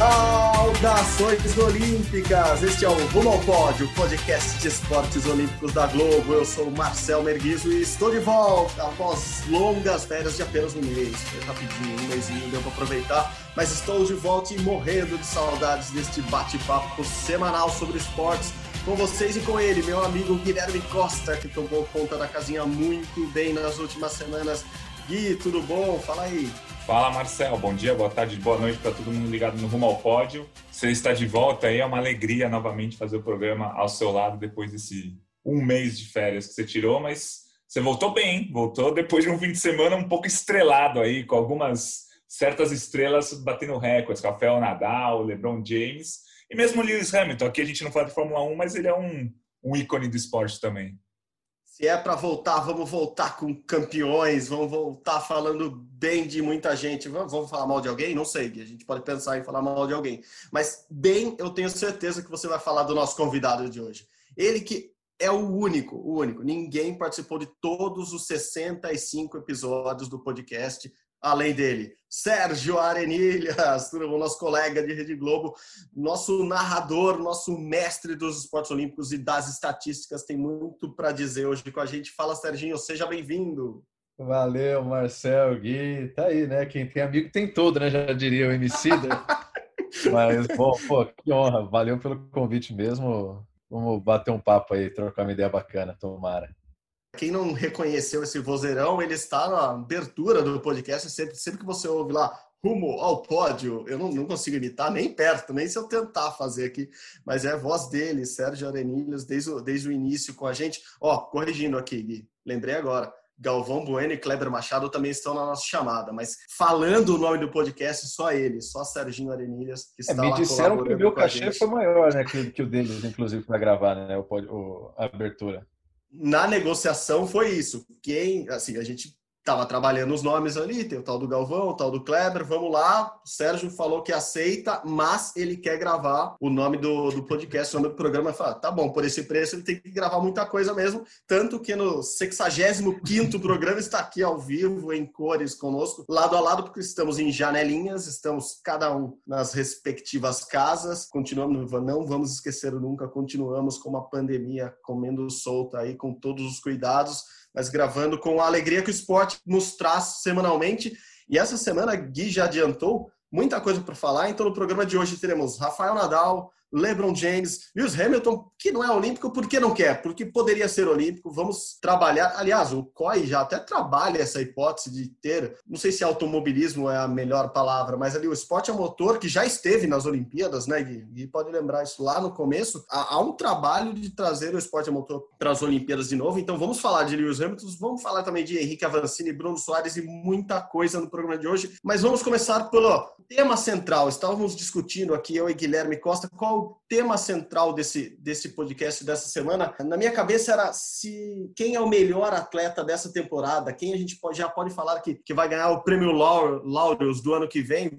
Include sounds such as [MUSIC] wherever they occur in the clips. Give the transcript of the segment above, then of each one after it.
Saudações olímpicas! Este é o Rumo ao Pódio, podcast de esportes olímpicos da Globo. Eu sou Marcel Merguizo e estou de volta após longas férias de apenas um mês. Foi rapidinho, um mêsinho, deu para aproveitar. Mas estou de volta e morrendo de saudades deste bate-papo semanal sobre esportes com vocês e com ele, meu amigo Guilherme Costa, que tomou conta da casinha muito bem nas últimas semanas. Gui, tudo bom? Fala aí. Fala Marcel, bom dia, boa tarde, boa noite para todo mundo ligado no Rumo ao Pódio. Você está de volta aí, é uma alegria novamente fazer o programa ao seu lado depois desse um mês de férias que você tirou, mas você voltou bem, voltou depois de um fim de semana um pouco estrelado aí, com algumas certas estrelas batendo recordes, Rafael Nadal, LeBron James e mesmo Lewis Hamilton. Aqui a gente não fala de Fórmula 1, mas ele é um, um ícone do esporte também. Se é para voltar, vamos voltar com campeões, vamos voltar falando bem de muita gente. Vamos, vamos, falar mal de alguém? Não sei, a gente pode pensar em falar mal de alguém. Mas bem, eu tenho certeza que você vai falar do nosso convidado de hoje. Ele que é o único, o único. Ninguém participou de todos os 65 episódios do podcast além dele, Sérgio Arenilhas, nosso colega de Rede Globo, nosso narrador, nosso mestre dos esportes olímpicos e das estatísticas, tem muito para dizer hoje com a gente. Fala, Serginho, seja bem-vindo. Valeu, Marcel, Gui, tá aí, né? Quem tem amigo tem todo, né? Já diria o MC. Né? [LAUGHS] Mas, bom, pô, que honra. Valeu pelo convite mesmo. Vamos bater um papo aí, trocar uma ideia bacana, tomara. Quem não reconheceu esse vozeirão, ele está na abertura do podcast. Sempre, sempre que você ouve lá, rumo ao pódio, eu não, não, consigo imitar nem perto, nem se eu tentar fazer aqui, mas é a voz dele, Sérgio Arenilhas, desde o, desde o início com a gente. Ó, corrigindo aqui, Gui, lembrei agora. Galvão Bueno e Kleber Machado também estão na nossa chamada, mas falando o nome do podcast, só ele, só Serginho Arenilhas, que está é, me disseram que o meu cachê foi maior, né, que, que o deles, inclusive, para gravar, né, o, o, a abertura na negociação foi isso. Quem, assim, a gente estava trabalhando os nomes ali, tem o tal do Galvão, o tal do Kleber, vamos lá. O Sérgio falou que aceita, mas ele quer gravar o nome do, do podcast, o nome do programa. Fala, tá bom, por esse preço ele tem que gravar muita coisa mesmo. Tanto que no 65 programa está aqui ao vivo, em cores conosco, lado a lado, porque estamos em janelinhas, estamos cada um nas respectivas casas. Continuamos, não vamos esquecer nunca, continuamos com uma pandemia comendo solta aí, com todos os cuidados mas gravando com a alegria que o esporte nos traz semanalmente. E essa semana, Gui já adiantou muita coisa para falar, então no programa de hoje teremos Rafael Nadal, LeBron James, Lewis Hamilton, que não é olímpico, por que não quer? Porque poderia ser olímpico. Vamos trabalhar. Aliás, o COI já até trabalha essa hipótese de ter, não sei se automobilismo é a melhor palavra, mas ali o esporte a motor que já esteve nas Olimpíadas, né, Gui? Gui pode lembrar isso lá no começo. Há, há um trabalho de trazer o esporte a motor para as Olimpíadas de novo. Então vamos falar de Lewis Hamilton, vamos falar também de Henrique Avancini, Bruno Soares e muita coisa no programa de hoje. Mas vamos começar pelo tema central. Estávamos discutindo aqui, eu e Guilherme Costa, qual o tema central desse, desse podcast dessa semana, na minha cabeça era se quem é o melhor atleta dessa temporada, quem a gente pode, já pode falar que, que vai ganhar o prêmio Laureus do ano que vem.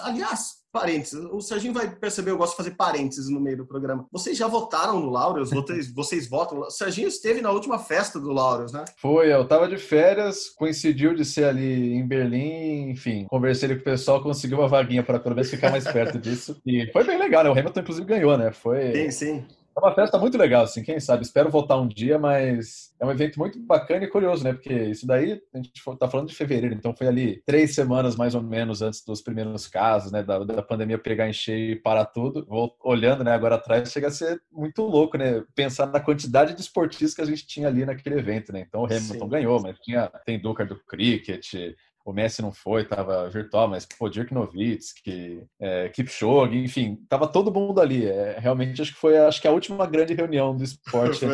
Aliás, parênteses. O Serginho vai perceber, eu gosto de fazer parênteses no meio do programa. Vocês já votaram no Laureus? Vocês, [LAUGHS] vocês votam? O Serginho esteve na última festa do Laureus, né? Foi, eu tava de férias, coincidiu de ser ali em Berlim, enfim, conversei com o pessoal, conseguiu uma vaguinha para pelo menos ficar mais perto [LAUGHS] disso. E foi bem legal, né? O Hamilton, inclusive, ganhou, né? Foi. Sim, sim. É uma festa muito legal, assim, quem sabe? Espero voltar um dia, mas é um evento muito bacana e curioso, né? Porque isso daí, a gente tá falando de fevereiro, então foi ali três semanas mais ou menos antes dos primeiros casos, né? Da, da pandemia pegar em cheio e parar tudo. Vou olhando, né, agora atrás, chega a ser muito louco, né? Pensar na quantidade de esportistas que a gente tinha ali naquele evento, né? Então o Hamilton Sim. ganhou, mas tinha, tem Duca do cricket, o Messi não foi, estava virtual, mas pô, Dirk Nowitzki, é, Kipchoge, enfim, tava todo mundo ali. É, realmente acho que foi acho que a última grande reunião do esporte.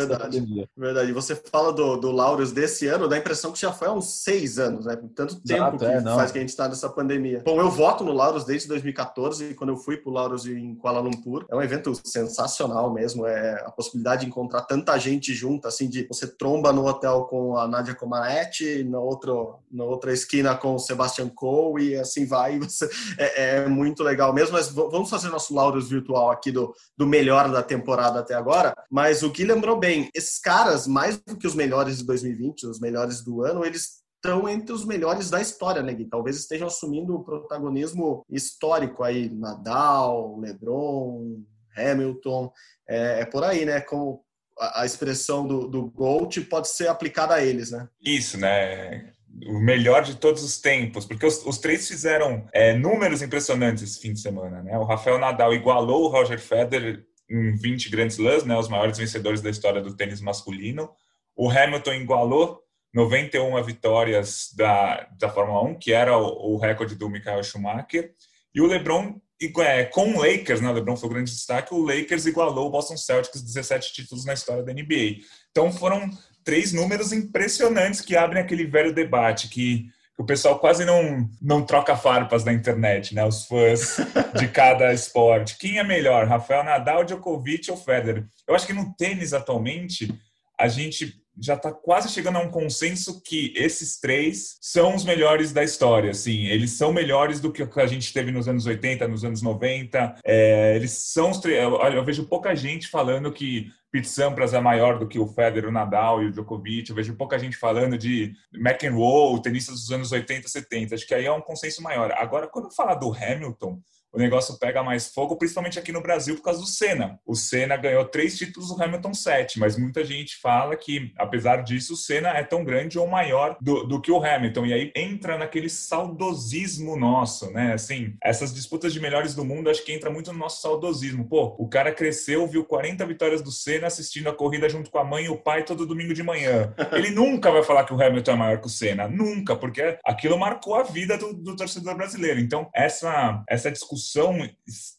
Verdade. E você fala do, do Laureus desse ano, dá a impressão que já foi há uns seis anos, né? Tanto tempo Exato, que é, faz que a gente está nessa pandemia. Bom, eu voto no Laureus desde 2014, quando eu fui para o Laureus em Kuala Lumpur. É um evento sensacional mesmo. É a possibilidade de encontrar tanta gente junta, assim, de você tromba no hotel com a Nadia Comaneci, na, outro, na outra esquina com o Sebastian Coe e assim vai. [LAUGHS] É, é, muito legal mesmo. Mas vamos fazer nosso Laureus virtual aqui do, do melhor da temporada até agora. Mas o Gui lembrou bem: esses caras, mais do que os melhores de 2020, os melhores do ano, eles estão entre os melhores da história, né, Gui? Talvez estejam assumindo o protagonismo histórico aí. Nadal, LeBron, Hamilton. É, é por aí, né? Com a, a expressão do, do GOAT pode ser aplicada a eles, né? Isso, né? O melhor de todos os tempos, porque os, os três fizeram é, números impressionantes esse fim de semana. Né? O Rafael Nadal igualou o Roger Federer em 20 Grand Slams, né, os maiores vencedores da história do tênis masculino. O Hamilton igualou 91 vitórias da, da Fórmula 1, que era o, o recorde do Michael Schumacher. E o LeBron, é, com o Lakers, né, o LeBron foi o grande destaque, o Lakers igualou o Boston Celtics, 17 títulos na história da NBA. Então foram três números impressionantes que abrem aquele velho debate que o pessoal quase não, não troca farpas na internet, né? Os fãs de [LAUGHS] cada esporte. Quem é melhor, Rafael Nadal, Djokovic ou Federer? Eu acho que no tênis atualmente a gente já está quase chegando a um consenso que esses três são os melhores da história. Assim, eles são melhores do que o que a gente teve nos anos 80, nos anos 90. É, eles são os três. Eu, eu vejo pouca gente falando que Pete Sampras é maior do que o Federer, o Nadal e o Djokovic. Eu vejo pouca gente falando de McEnroe, tenistas dos anos 80, 70. Acho que aí é um consenso maior. Agora, quando falar do Hamilton, o negócio pega mais fogo, principalmente aqui no Brasil, por causa do Senna. O Senna ganhou três títulos, o Hamilton sete, mas muita gente fala que, apesar disso, o Senna é tão grande ou maior do, do que o Hamilton. E aí entra naquele saudosismo nosso, né? Assim, essas disputas de melhores do mundo, acho que entra muito no nosso saudosismo. Pô, o cara cresceu, viu 40 vitórias do Senna assistindo a corrida junto com a mãe e o pai todo domingo de manhã. Ele nunca vai falar que o Hamilton é maior que o Senna, nunca, porque aquilo marcou a vida do, do torcedor brasileiro. Então, essa, essa discussão discussão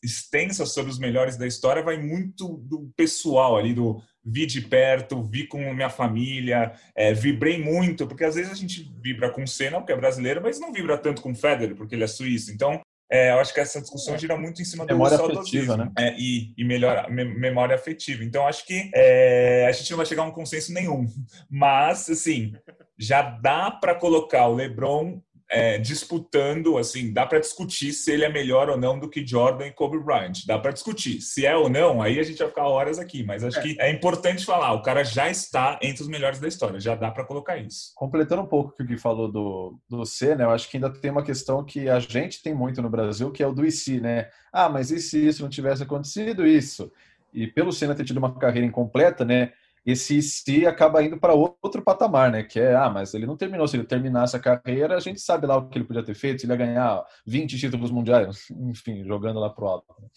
extensa sobre os melhores da história vai muito do pessoal ali, do vi de perto, vi com minha família, é, vibrei muito, porque às vezes a gente vibra com o Senna, porque é brasileiro, mas não vibra tanto com o Federer, porque ele é suíço. Então, é, eu acho que essa discussão gira muito em cima do memória afetiva, né? É, e, e me, memória afetiva. Então, acho que é, a gente não vai chegar a um consenso nenhum. Mas, assim, já dá para colocar o LeBron é, disputando, assim, dá para discutir se ele é melhor ou não do que Jordan e Kobe Bryant. Dá para discutir. Se é ou não, aí a gente vai ficar horas aqui, mas acho é. que é importante falar, o cara já está entre os melhores da história, já dá para colocar isso. Completando um pouco o que o Gui falou do, do C, né, eu acho que ainda tem uma questão que a gente tem muito no Brasil, que é o do IC, né? Ah, mas e se isso não tivesse acontecido, isso? E pelo Senna ter tido uma carreira incompleta, né, esse se acaba indo para outro patamar, né? Que é, ah, mas ele não terminou. Se ele terminasse a carreira, a gente sabe lá o que ele podia ter feito, se ele ia ganhar 20 títulos mundiais, [LAUGHS] enfim, jogando lá pro alto. Né?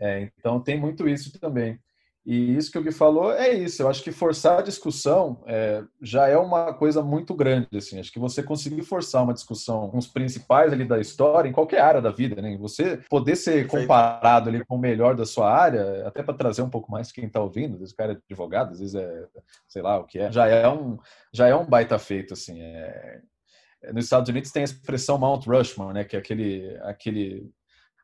É, então tem muito isso também. E isso que o Gui falou é isso. Eu acho que forçar a discussão é, já é uma coisa muito grande. Assim. Acho que você conseguir forçar uma discussão com os principais ali da história, em qualquer área da vida, né? Você poder ser comparado ali com o melhor da sua área, até para trazer um pouco mais quem está ouvindo, às vezes o cara é advogado, às vezes é, sei lá o que é, já é um, já é um baita feito, assim. É... Nos Estados Unidos tem a expressão Mount Rushmore, né? Que é aquele, aquele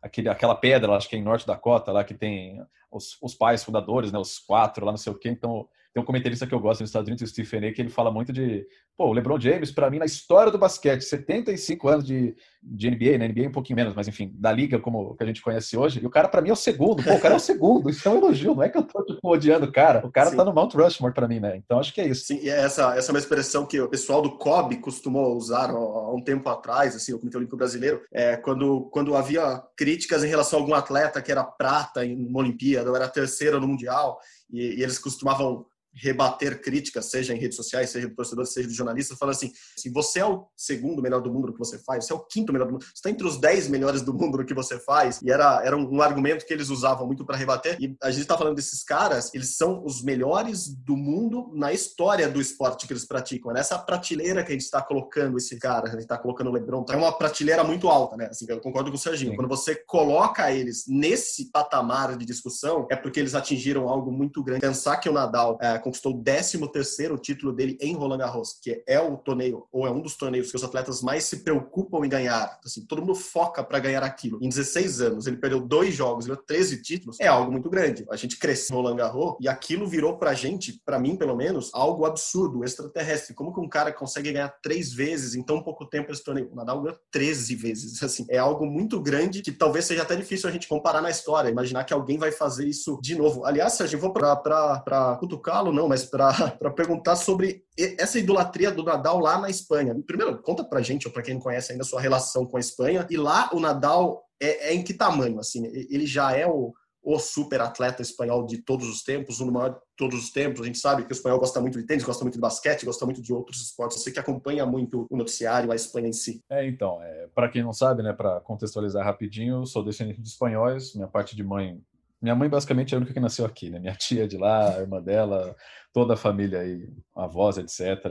aquele, aquela pedra, acho que é em Norte Dakota, lá que tem os, os pais fundadores, né, os quatro lá, não sei o quê. Então, tem um comentarista que eu gosto nos Estados Unidos, o Stephen A, que ele fala muito de, pô, o LeBron James, para mim, na história do basquete, 75 anos de, de NBA, né? NBA um pouquinho menos, mas enfim, da liga como que a gente conhece hoje, e o cara para mim é o segundo, pô, o cara é o segundo, isso é um elogio, não é que eu tô tipo, odiando o cara, o cara Sim. tá no Mount Rushmore para mim, né? Então acho que é isso. Sim, e essa, essa é uma expressão que o pessoal do COB costumou usar há um tempo atrás, assim, o Comitê Olímpico Brasileiro, é, quando, quando havia críticas em relação a algum atleta que era prata em uma Olimpíada, ou era terceira no Mundial, e, e eles costumavam rebater críticas, seja em redes sociais, seja do torcedor, seja do jornalista, falando assim, assim, você é o segundo melhor do mundo no que você faz, você é o quinto melhor do mundo, você está entre os dez melhores do mundo no que você faz, e era, era um, um argumento que eles usavam muito para rebater, e a gente está falando desses caras, eles são os melhores do mundo na história do esporte que eles praticam, é nessa prateleira que a gente está colocando esse cara, a gente está colocando o LeBron, é uma prateleira muito alta, né, assim, eu concordo com o Serginho, Sim. quando você coloca eles nesse patamar de discussão, é porque eles atingiram algo muito grande, pensar que o Nadal, é, conquistou o 13 terceiro título dele em Roland Garros, que é o torneio, ou é um dos torneios que os atletas mais se preocupam em ganhar. Assim, todo mundo foca para ganhar aquilo. Em 16 anos, ele perdeu dois jogos, ganhou 13 títulos, é algo muito grande. A gente cresceu no Roland Garros e aquilo virou pra gente, para mim pelo menos, algo absurdo, extraterrestre. Como que um cara consegue ganhar três vezes em tão pouco tempo esse torneio? O Nadal ganhou 13 vezes. [LAUGHS] Assim, é algo muito grande que talvez seja até difícil a gente comparar na história, imaginar que alguém vai fazer isso de novo. Aliás, Sérgio, eu vou para cutucá-lo, não, mas para [LAUGHS] perguntar sobre essa idolatria do Nadal lá na Espanha. Primeiro, conta pra gente, ou para quem não conhece ainda, a sua relação com a Espanha. E lá o Nadal é, é em que tamanho? Assim, ele já é o, o super atleta espanhol de todos os tempos, dos maiores de todos os tempos. A gente sabe que o espanhol gosta muito de tênis, gosta muito de basquete, gosta muito de outros esportes. Você que acompanha muito o noticiário, a Espanha em si. É, então, é, para quem não sabe, né, para contextualizar rapidinho, eu sou descendente de espanhóis, minha parte de mãe minha mãe basicamente é a única que nasceu aqui, né? Minha [LAUGHS] tia de lá, a irmã dela, toda a família aí, avós, etc.,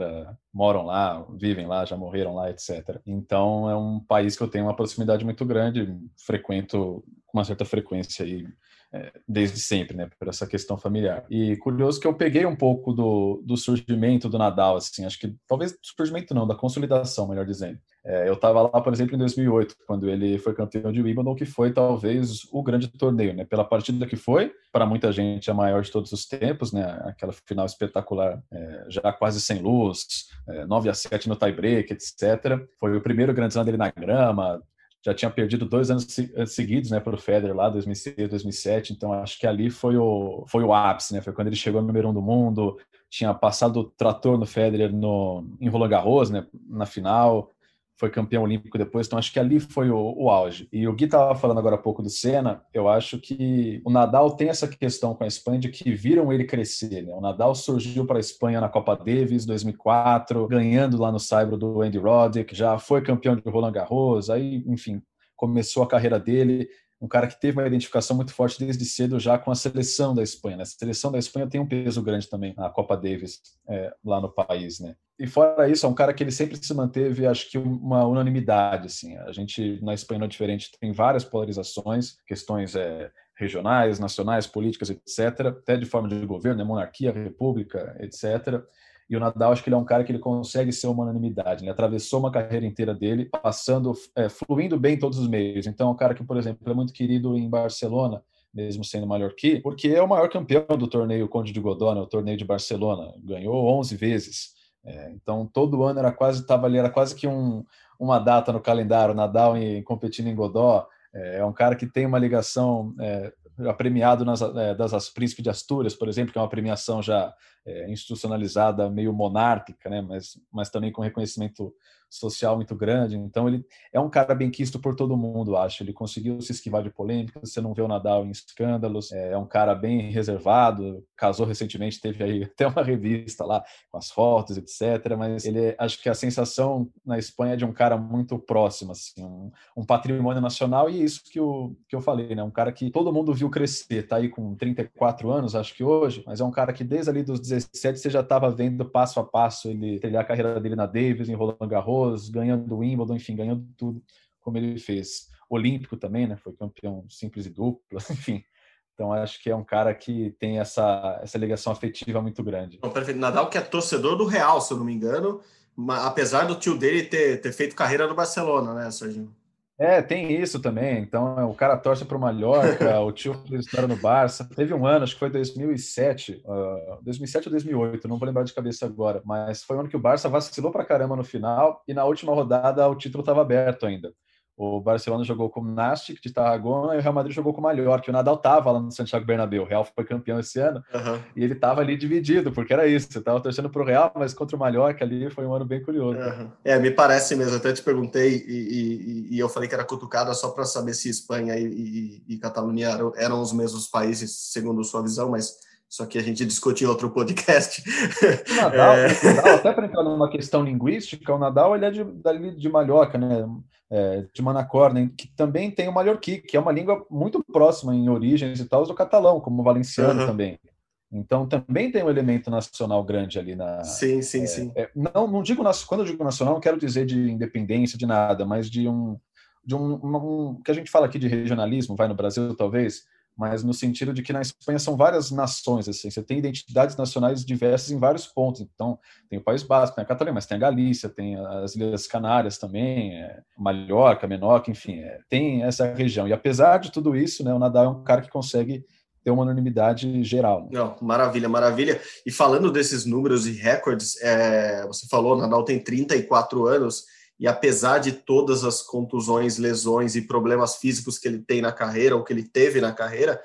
moram lá, vivem lá, já morreram lá, etc. Então é um país que eu tenho uma proximidade muito grande, frequento com uma certa frequência aí desde sempre, né, por essa questão familiar. E curioso que eu peguei um pouco do, do surgimento do Nadal, assim, acho que talvez surgimento não, da consolidação, melhor dizendo. É, eu estava lá, por exemplo, em 2008, quando ele foi campeão de Wimbledon, que foi talvez o grande torneio, né, pela partida que foi, para muita gente a maior de todos os tempos, né, aquela final espetacular, é, já quase sem luz, é, 9 a 7 no tie-break, etc. Foi o primeiro grande slam dele na grama, já tinha perdido dois anos eh, seguidos, né, para o Federer lá, 2006, 2007. Então acho que ali foi o foi o ápice, né? Foi quando ele chegou no número um do mundo, tinha passado o trator no Federer no em Roland Garros, né, na final foi campeão olímpico depois, então acho que ali foi o, o auge. E o Gui estava falando agora há pouco do Senna, eu acho que o Nadal tem essa questão com a Espanha de que viram ele crescer. Né? O Nadal surgiu para a Espanha na Copa Davis 2004, ganhando lá no Saibro do Andy Roddick, já foi campeão de Roland Garros, aí, enfim, começou a carreira dele um cara que teve uma identificação muito forte desde cedo já com a seleção da Espanha. Né? A seleção da Espanha tem um peso grande também na Copa Davis é, lá no país, né? E fora isso, é um cara que ele sempre se manteve, acho que uma unanimidade, assim. A gente na Espanha não é diferente, tem várias polarizações, questões é, regionais, nacionais, políticas, etc. Até de forma de governo, né? monarquia, república, etc. E o Nadal, acho que ele é um cara que ele consegue ser uma unanimidade. Ele atravessou uma carreira inteira dele, passando, é, fluindo bem em todos os meios. Então, é um cara que, por exemplo, é muito querido em Barcelona, mesmo sendo mallorquí, porque é o maior campeão do torneio Conde de Godó, né, o torneio de Barcelona. Ganhou 11 vezes. É, então, todo ano era quase, tava ali, era quase que um, uma data no calendário, Nadal em, competindo em Godó. É, é um cara que tem uma ligação é, premiado nas, é, das Príncipe de Astúrias, por exemplo, que é uma premiação já é, institucionalizada, meio monárquica, né? mas, mas também com reconhecimento social muito grande. Então, ele é um cara bem quisto por todo mundo, acho. Ele conseguiu se esquivar de polêmicas, você não vê o Nadal em escândalos, é, é um cara bem reservado, casou recentemente, teve aí [LAUGHS] até uma revista lá com as fotos, etc. Mas ele, acho que a sensação na Espanha é de um cara muito próximo, assim, um, um patrimônio nacional, e é isso que, eu, que eu falei, né? Um cara que todo mundo viu crescer, tá aí com 34 anos, acho que hoje, mas é um cara que desde ali dos 17 você já estava vendo passo a passo ele trilhar a carreira dele na Davis, em Roland Garros, ganhando o Wimbledon, enfim, ganhando tudo como ele fez. Olímpico também, né? Foi campeão simples e duplo, [LAUGHS] enfim. Então acho que é um cara que tem essa, essa ligação afetiva muito grande. Então, perfeito. Nadal que é torcedor do Real, se eu não me engano, apesar do tio dele ter, ter feito carreira no Barcelona, né, Serginho? É, tem isso também. Então, o cara torce para o Mallorca, [LAUGHS] o tio história no Barça. Teve um ano, acho que foi 2007, uh, 2007 ou 2008, não vou lembrar de cabeça agora, mas foi um ano que o Barça vacilou para caramba no final e na última rodada o título estava aberto ainda. O Barcelona jogou com o Nastic de Tarragona e o Real Madrid jogou com o Mallorca. O Nadal estava lá no Santiago Bernabéu. O Real foi campeão esse ano uhum. e ele estava ali dividido, porque era isso. Você estava torcendo para o Real, mas contra o Mallorca ali foi um ano bem curioso. Uhum. É, me parece mesmo. Até te perguntei e, e, e eu falei que era cutucada só para saber se Espanha e, e, Catalunha eram, eram os mesmos países, segundo sua visão, mas só que a gente discute em outro podcast. O Nadal, é... o Nadal até para entrar numa questão linguística, o Nadal ele é de, de Mallorca, né? é, de Manacor, né, que também tem o mallorquí, que é uma língua muito próxima em origens e tal do catalão, como o valenciano uhum. também. Então também tem um elemento nacional grande ali na. Sim, sim, é, sim. É, não, não digo quando eu digo nacional, não quero dizer de independência de nada, mas de um de um, um, que a gente fala aqui de regionalismo, vai no Brasil talvez, mas no sentido de que na Espanha são várias nações, assim, você tem identidades nacionais diversas em vários pontos. Então, tem o País Basco, tem a Catalunha, mas tem a Galícia, tem as Ilhas Canárias também, é, Mallorca, Menorca, enfim, é, tem essa região. E apesar de tudo isso, né, o Nadal é um cara que consegue ter uma unanimidade geral. Né? Não, maravilha, maravilha. E falando desses números e recordes, é, você falou, Nadal tem 34 anos, e apesar de todas as contusões, lesões e problemas físicos que ele tem na carreira, ou que ele teve na carreira,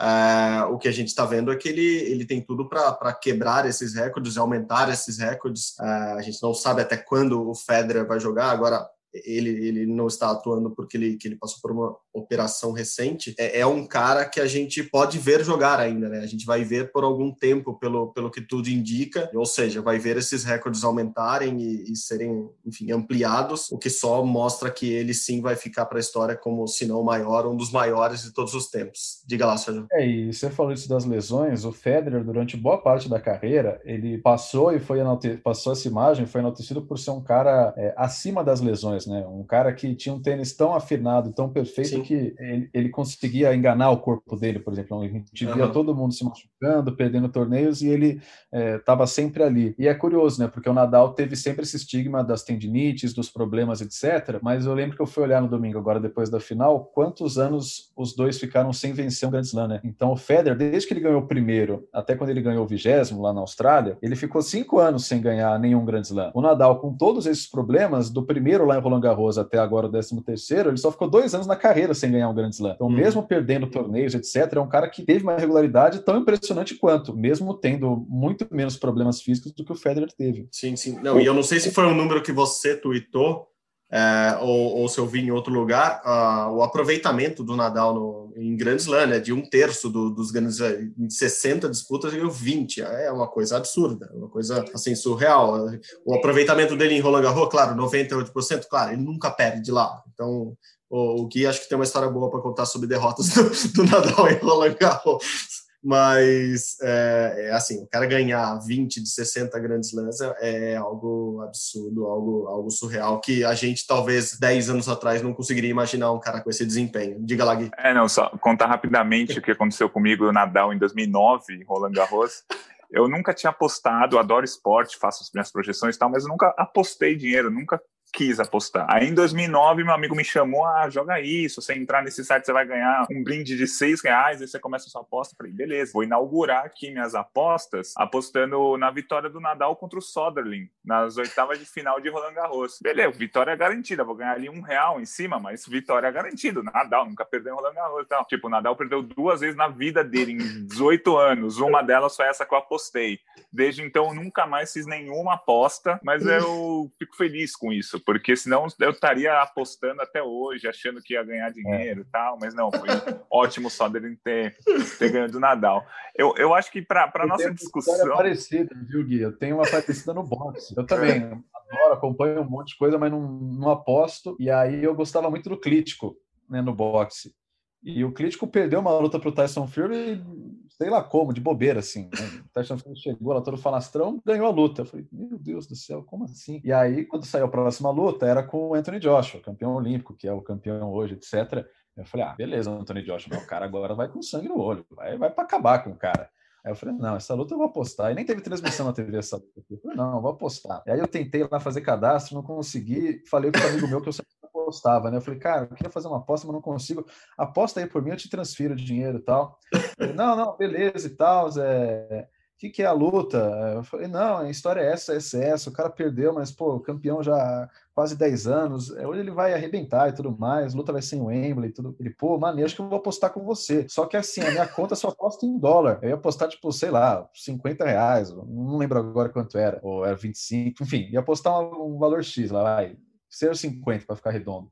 uh, o que a gente está vendo é que ele, ele tem tudo para quebrar esses recordes e aumentar esses recordes. Uh, a gente não sabe até quando o Federer vai jogar, agora ele, ele não está atuando porque ele, que ele passou por uma operação recente, é, é, um cara que a gente pode ver jogar ainda, né? A gente vai ver por algum tempo, pelo, pelo que tudo indica, ou seja, vai ver esses recordes aumentarem e, e serem, enfim, ampliados, o que só mostra que ele sim vai ficar para a história como, se não o maior, um dos maiores de todos os tempos. Diga lá, Sérgio. É, e você falou isso das lesões, o Federer, durante boa parte da carreira, ele passou e foi passou essa imagem, foi enaltecido por ser um cara é, acima das lesões, né? Um cara que tinha um tênis tão afinado, tão perfeito Sim. que ele, ele, conseguia enganar o corpo dele, por exemplo. A gente via uhum. todo mundo se machucando, perdendo torneios e ele estava é, sempre ali. E é curioso, né? Porque o Nadal teve sempre esse estigma das tendinites, dos problemas, etc. Mas eu lembro que eu fui olhar no domingo, agora depois da final, quantos anos os dois ficaram sem vencer um Grand Slam, né? Então o Federer, desde que ele ganhou o primeiro, até quando ele ganhou o vigésimo lá na Austrália, ele ficou cinco anos sem ganhar nenhum Grand Slam. O Nadal, com todos esses problemas, do primeiro lá em Roland Garros até agora o 13 terceiro, ele só ficou dois anos na carreira sem ganhar um grande slam. Então, hum. mesmo perdendo torneios, etc., é um cara que teve uma regularidade tão impressionante quanto, mesmo tendo muito menos problemas físicos do que o Federer teve. Sim, sim. Não, e eu não sei se foi um número que você tweetou, é, ou, ou, se eu vi em outro lugar, uh, o aproveitamento do Nadal no, em Grand Slam, né, de um terço do, dos grandes, em 60 disputas, ele 20, é uma coisa absurda, uma coisa assim surreal. O aproveitamento dele em Roland Garros, claro, 98%, claro, ele nunca perde lá. Então, o, o Gui acho que tem uma história boa para contar sobre derrotas [LAUGHS] do, do Nadal em Roland Garros mas é, é, assim, o cara ganhar 20 de 60 grandes lãs é, é algo absurdo, algo, algo surreal, que a gente talvez 10 anos atrás não conseguiria imaginar um cara com esse desempenho. Diga lá, Gui. É, não, só contar rapidamente o que aconteceu comigo Nadal em 2009, Roland Garros. Eu nunca tinha apostado, adoro esporte, faço as minhas projeções e tal, mas eu nunca apostei dinheiro, nunca quis apostar. Aí em 2009, meu amigo me chamou, ah, joga isso, você entrar nesse site você vai ganhar um brinde de seis reais, aí você começa a sua aposta. Falei, beleza, vou inaugurar aqui minhas apostas, apostando na vitória do Nadal contra o Soderling, nas oitavas de final de Roland Garros. Beleza, vitória garantida, vou ganhar ali um real em cima, mas vitória garantida. Nadal nunca perdeu em Roland Garros e tal. Tipo, o Nadal perdeu duas vezes na vida dele, em 18 anos, uma delas foi essa que eu apostei. Desde então, nunca mais fiz nenhuma aposta, mas eu fico feliz com isso isso, porque senão eu estaria apostando até hoje, achando que ia ganhar dinheiro e é. tal, mas não, foi ótimo só dele ter, ter ganho do Nadal. Eu, eu acho que para a nossa discussão. Uma parecida, viu, Gui? Eu tenho uma parecida no boxe. Eu também adoro, acompanho um monte de coisa, mas não, não aposto. E aí eu gostava muito do Clítico né, no boxe. E o Clítico perdeu uma luta para o Tyson Fury, sei lá como, de bobeira, assim. Né? O Tyson Fury chegou lá todo falastrão, ganhou a luta. Eu falei, meu Deus do céu, como assim? E aí, quando saiu a próxima luta, era com o Anthony Joshua, campeão olímpico, que é o campeão hoje, etc. Eu falei, ah, beleza, Anthony Joshua, o cara agora vai com sangue no olho, vai, vai para acabar com o cara. Aí eu falei, não, essa luta eu vou apostar. E nem teve transmissão na TV essa luta. Eu falei, não, eu vou apostar. E aí eu tentei lá fazer cadastro, não consegui. Falei com um amigo meu que eu sempre apostava, né? Eu falei, cara, eu queria fazer uma aposta, mas não consigo. Aposta aí por mim, eu te transfiro o dinheiro e tal. Falei, não, não, beleza e tal. É... O que, que é a luta? Eu falei, não, a história é essa, essa, essa. O cara perdeu, mas, pô, campeão já há quase 10 anos. É, hoje ele vai arrebentar e tudo mais. Luta vai ser em Wembley e tudo. Ele, pô, maneiro, acho que eu vou apostar com você. Só que assim, a minha conta só aposta em dólar. Eu ia apostar, tipo, sei lá, 50 reais. Não lembro agora quanto era. Ou era 25. Enfim, ia apostar um, um valor X lá, vai ser 50 para ficar redondo.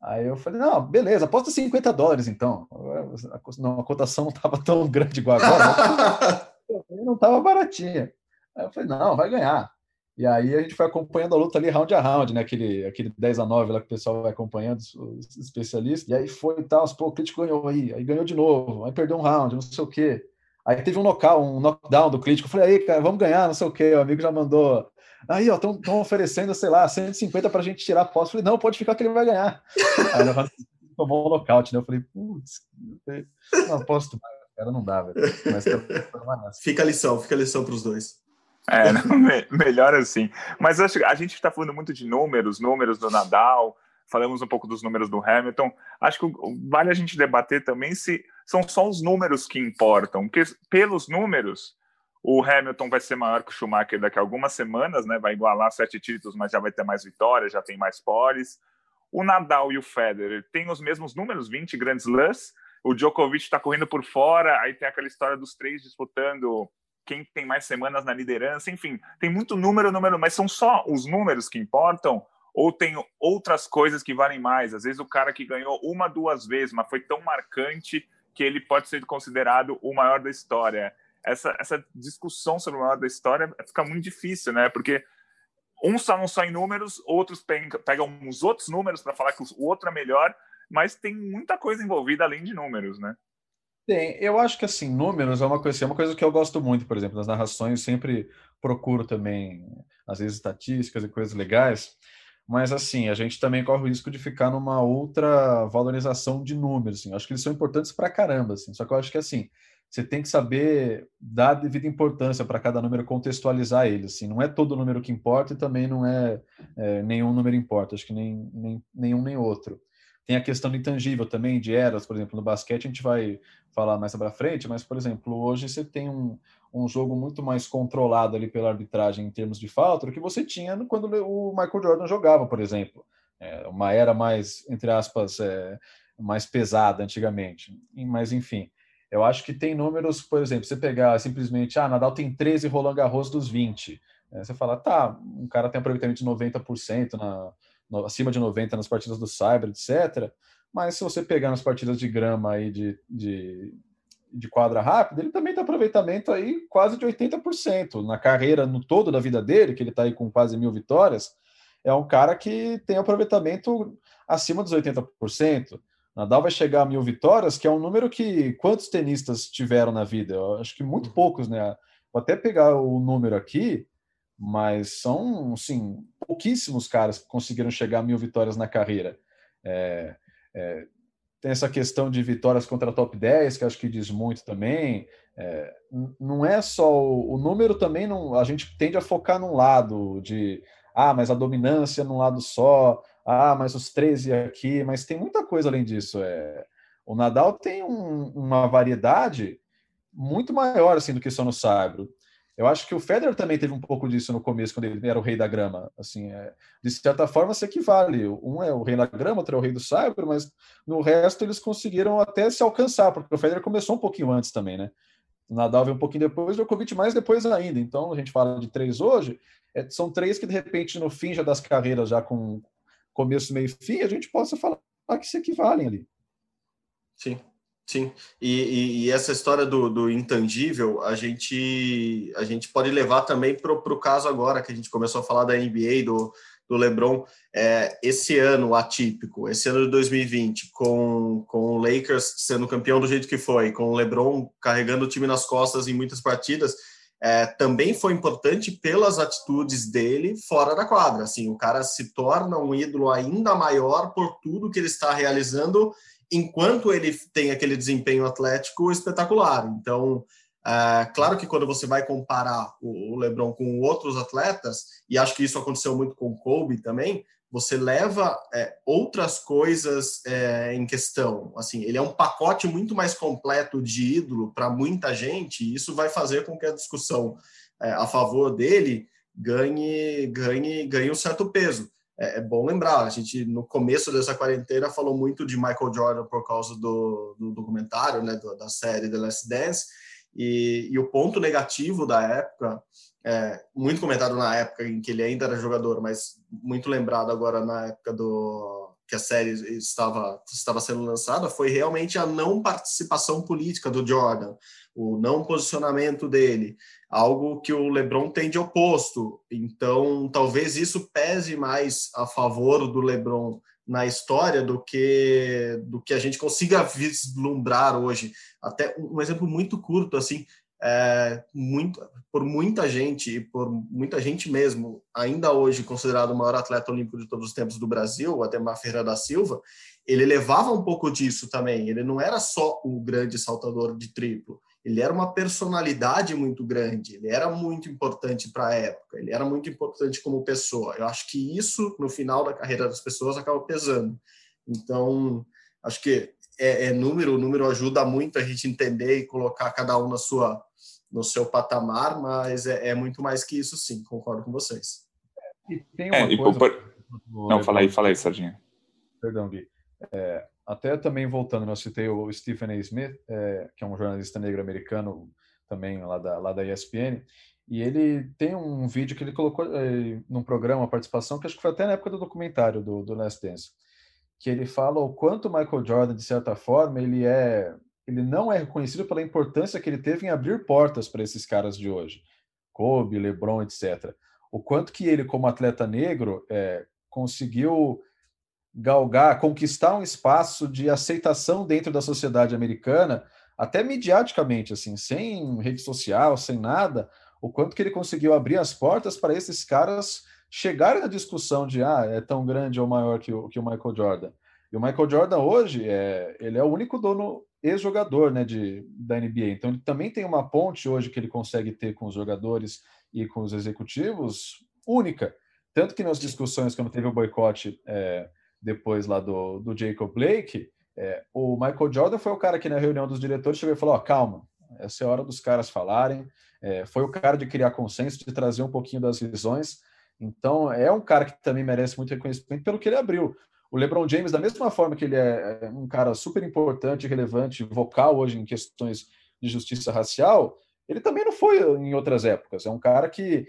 Aí eu falei, não, beleza, aposta 50 dólares então. Não, a cotação não estava tão grande igual agora, [LAUGHS] não estava baratinha. Aí eu falei, não, vai ganhar. E aí a gente foi acompanhando a luta ali round a round, né? Aquele, aquele 10 a 9 lá que o pessoal vai acompanhando, os especialistas. E aí foi e tal, pô, o crítico ganhou aí, aí ganhou de novo, aí perdeu um round, não sei o quê. Aí teve um knockout, um knockdown do crítico. Eu falei, aí, cara, vamos ganhar, não sei o quê. O amigo já mandou Aí, ó, estão oferecendo, sei lá, 150 para a gente tirar a posse. Falei, não, pode ficar que ele vai ganhar. [LAUGHS] Aí, tomou um nocaute, né? Eu falei, putz, não aposto cara, não dá, velho. Mas fica a lição, fica a lição para os dois. É, [LAUGHS] não, melhor assim. Mas acho, a gente está falando muito de números, números do Nadal, falamos um pouco dos números do Hamilton. Acho que vale a gente debater também se são só os números que importam, porque pelos números o Hamilton vai ser maior que o Schumacher daqui a algumas semanas, né? Vai igualar sete títulos, mas já vai ter mais vitórias, já tem mais poles. O Nadal e o Federer têm os mesmos números, 20 grandes slams. O Djokovic está correndo por fora, aí tem aquela história dos três disputando quem tem mais semanas na liderança, enfim, tem muito número, número, mas são só os números que importam ou tem outras coisas que valem mais? Às vezes o cara que ganhou uma, duas vezes, mas foi tão marcante que ele pode ser considerado o maior da história. Essa, essa discussão sobre o maior da história fica muito difícil, né? Porque uns falam só em números, outros pegam os outros números para falar que o outro é melhor, mas tem muita coisa envolvida além de números, né? Tem, eu acho que assim, números é uma coisa, assim, é uma coisa que eu gosto muito, por exemplo, nas narrações, sempre procuro também, às vezes, estatísticas e coisas legais, mas assim, a gente também corre o risco de ficar numa outra valorização de números, assim. acho que eles são importantes para caramba, assim, só que eu acho que assim, você tem que saber dar devida importância para cada número, contextualizar ele, assim, não é todo número que importa e também não é, é nenhum número importa, acho que nem, nem nenhum nem outro. Tem a questão do intangível também, de eras, por exemplo, no basquete a gente vai falar mais para frente, mas, por exemplo, hoje você tem um, um jogo muito mais controlado ali pela arbitragem em termos de falta do que você tinha quando o Michael Jordan jogava, por exemplo. É uma era mais, entre aspas, é, mais pesada antigamente. Mas, enfim, eu acho que tem números, por exemplo, você pegar simplesmente, ah, Nadal tem 13 Roland Garros dos 20. É, você fala, tá, um cara tem aproveitamento de 90% na, acima de 90 nas partidas do Cyber, etc. Mas se você pegar nas partidas de grama aí de, de, de quadra rápida, ele também tem aproveitamento aí quase de 80%. Na carreira, no todo da vida dele, que ele está aí com quase mil vitórias, é um cara que tem aproveitamento acima dos 80%. Nadal vai chegar a mil vitórias, que é um número que quantos tenistas tiveram na vida? Eu acho que muito poucos, né? Vou até pegar o número aqui, mas são, sim, pouquíssimos caras que conseguiram chegar a mil vitórias na carreira. É, é, tem essa questão de vitórias contra a top 10, que acho que diz muito também. É, não é só o, o, número também, não, a gente tende a focar num lado de ah, mas a dominância num lado só, ah, mas os 13 aqui, mas tem muita coisa além disso. É, o Nadal tem um, uma variedade muito maior assim do que só no saibro. Eu acho que o Federer também teve um pouco disso no começo, quando ele era o rei da grama. Assim, é, de certa forma, se equivale. Um é o rei da grama, outro é o rei do cyber, mas no resto eles conseguiram até se alcançar, porque o Federer começou um pouquinho antes também, né? O Nadal veio um pouquinho depois, o Djokovic mais depois ainda. Então, a gente fala de três hoje, é, são três que, de repente, no fim já das carreiras, já com começo, meio e fim, a gente possa falar que se equivalem ali. Sim. Sim, e, e, e, essa história do, do, intangível, a gente, a gente pode levar também para o caso agora, que a gente começou a falar da NBA, do, do LeBron, é, esse ano atípico, esse ano de 2020, com, com o Lakers sendo campeão do jeito que foi, com o LeBron carregando o time nas costas em muitas partidas, é, também foi importante pelas atitudes dele fora da quadra. Assim, o cara se torna um ídolo ainda maior por tudo que ele está realizando enquanto ele tem aquele desempenho atlético espetacular. Então, é, claro que quando você vai comparar o, LeBron com outros atletas, e acho que isso aconteceu muito com o Kobe também, você leva é, outras coisas é, em questão. Assim, ele é um pacote muito mais completo de ídolo para muita gente, e isso vai fazer com que a discussão é, a favor dele ganhe, ganhe, ganhe um certo peso é, é, bom lembrar, a gente no começo dessa quarentena falou muito de Michael Jordan por causa do, do documentário, né, da série The Last Dance, e, e, o ponto negativo da época, é, muito comentado na época em que ele ainda era jogador, mas muito lembrado agora na época do que a série estava, estava sendo lançada, foi realmente a não participação política do Jordan, o não posicionamento dele, algo que o LeBron tem de oposto. Então, talvez isso pese mais a favor do LeBron na história do que do que a gente consiga vislumbrar hoje. Até um exemplo muito curto assim, é, muito, por muita gente, e por muita gente mesmo, ainda hoje considerado o maior atleta olímpico de todos os tempos do Brasil, o Ademar Ferreira da Silva, ele levava um pouco disso também. Ele não era só o grande saltador de triplo, ele era uma personalidade muito grande, ele era muito importante para a época, ele era muito importante como pessoa. Eu acho que isso, no final da carreira das pessoas, acaba pesando. Então, acho que é, é número, o número ajuda muito a gente entender e colocar cada um na sua no seu patamar, mas é, é, muito mais que isso, sim, concordo com vocês. E tem uma é, coisa... Por... Não, fala aí, fala aí, Sardinha. Perdão, Gui. É, até também voltando, eu citei o Stephen A. Smith, é, que é um jornalista negro americano, também lá da, lá da ESPN, e ele tem um vídeo que ele colocou é, num programa, uma participação, que acho que foi até na época do documentário do, do Last Dance, que ele fala o quanto Michael Jordan, de certa forma, ele é ele não é reconhecido pela importância que ele teve em abrir portas para esses caras de hoje, Kobe, LeBron, etc. O quanto que ele, como atleta negro, é, conseguiu galgar, conquistar um espaço de aceitação dentro da sociedade americana, até mediaticamente, assim, sem rede social, sem nada, o quanto que ele conseguiu abrir as portas para esses caras chegarem na discussão de ah, é tão grande ou maior que o, que o Michael Jordan. E o Michael Jordan hoje, é, ele é o único dono ex-jogador né, de, da NBA. Então, ele também tem uma ponte hoje que ele consegue ter com os jogadores e com os executivos única. Tanto que nas discussões, quando teve o boicote é, depois lá do, do Jacob Blake, é, o Michael Jordan foi o cara que na reunião dos diretores chegou e falou: oh, calma, essa é a hora dos caras falarem. É, foi o cara de criar consenso, de trazer um pouquinho das visões. Então, é um cara que também merece muito reconhecimento pelo que ele abriu. O LeBron James, da mesma forma que ele é, é um cara super importante, relevante, vocal hoje em questões de justiça racial, ele também não foi em outras épocas. É um cara que,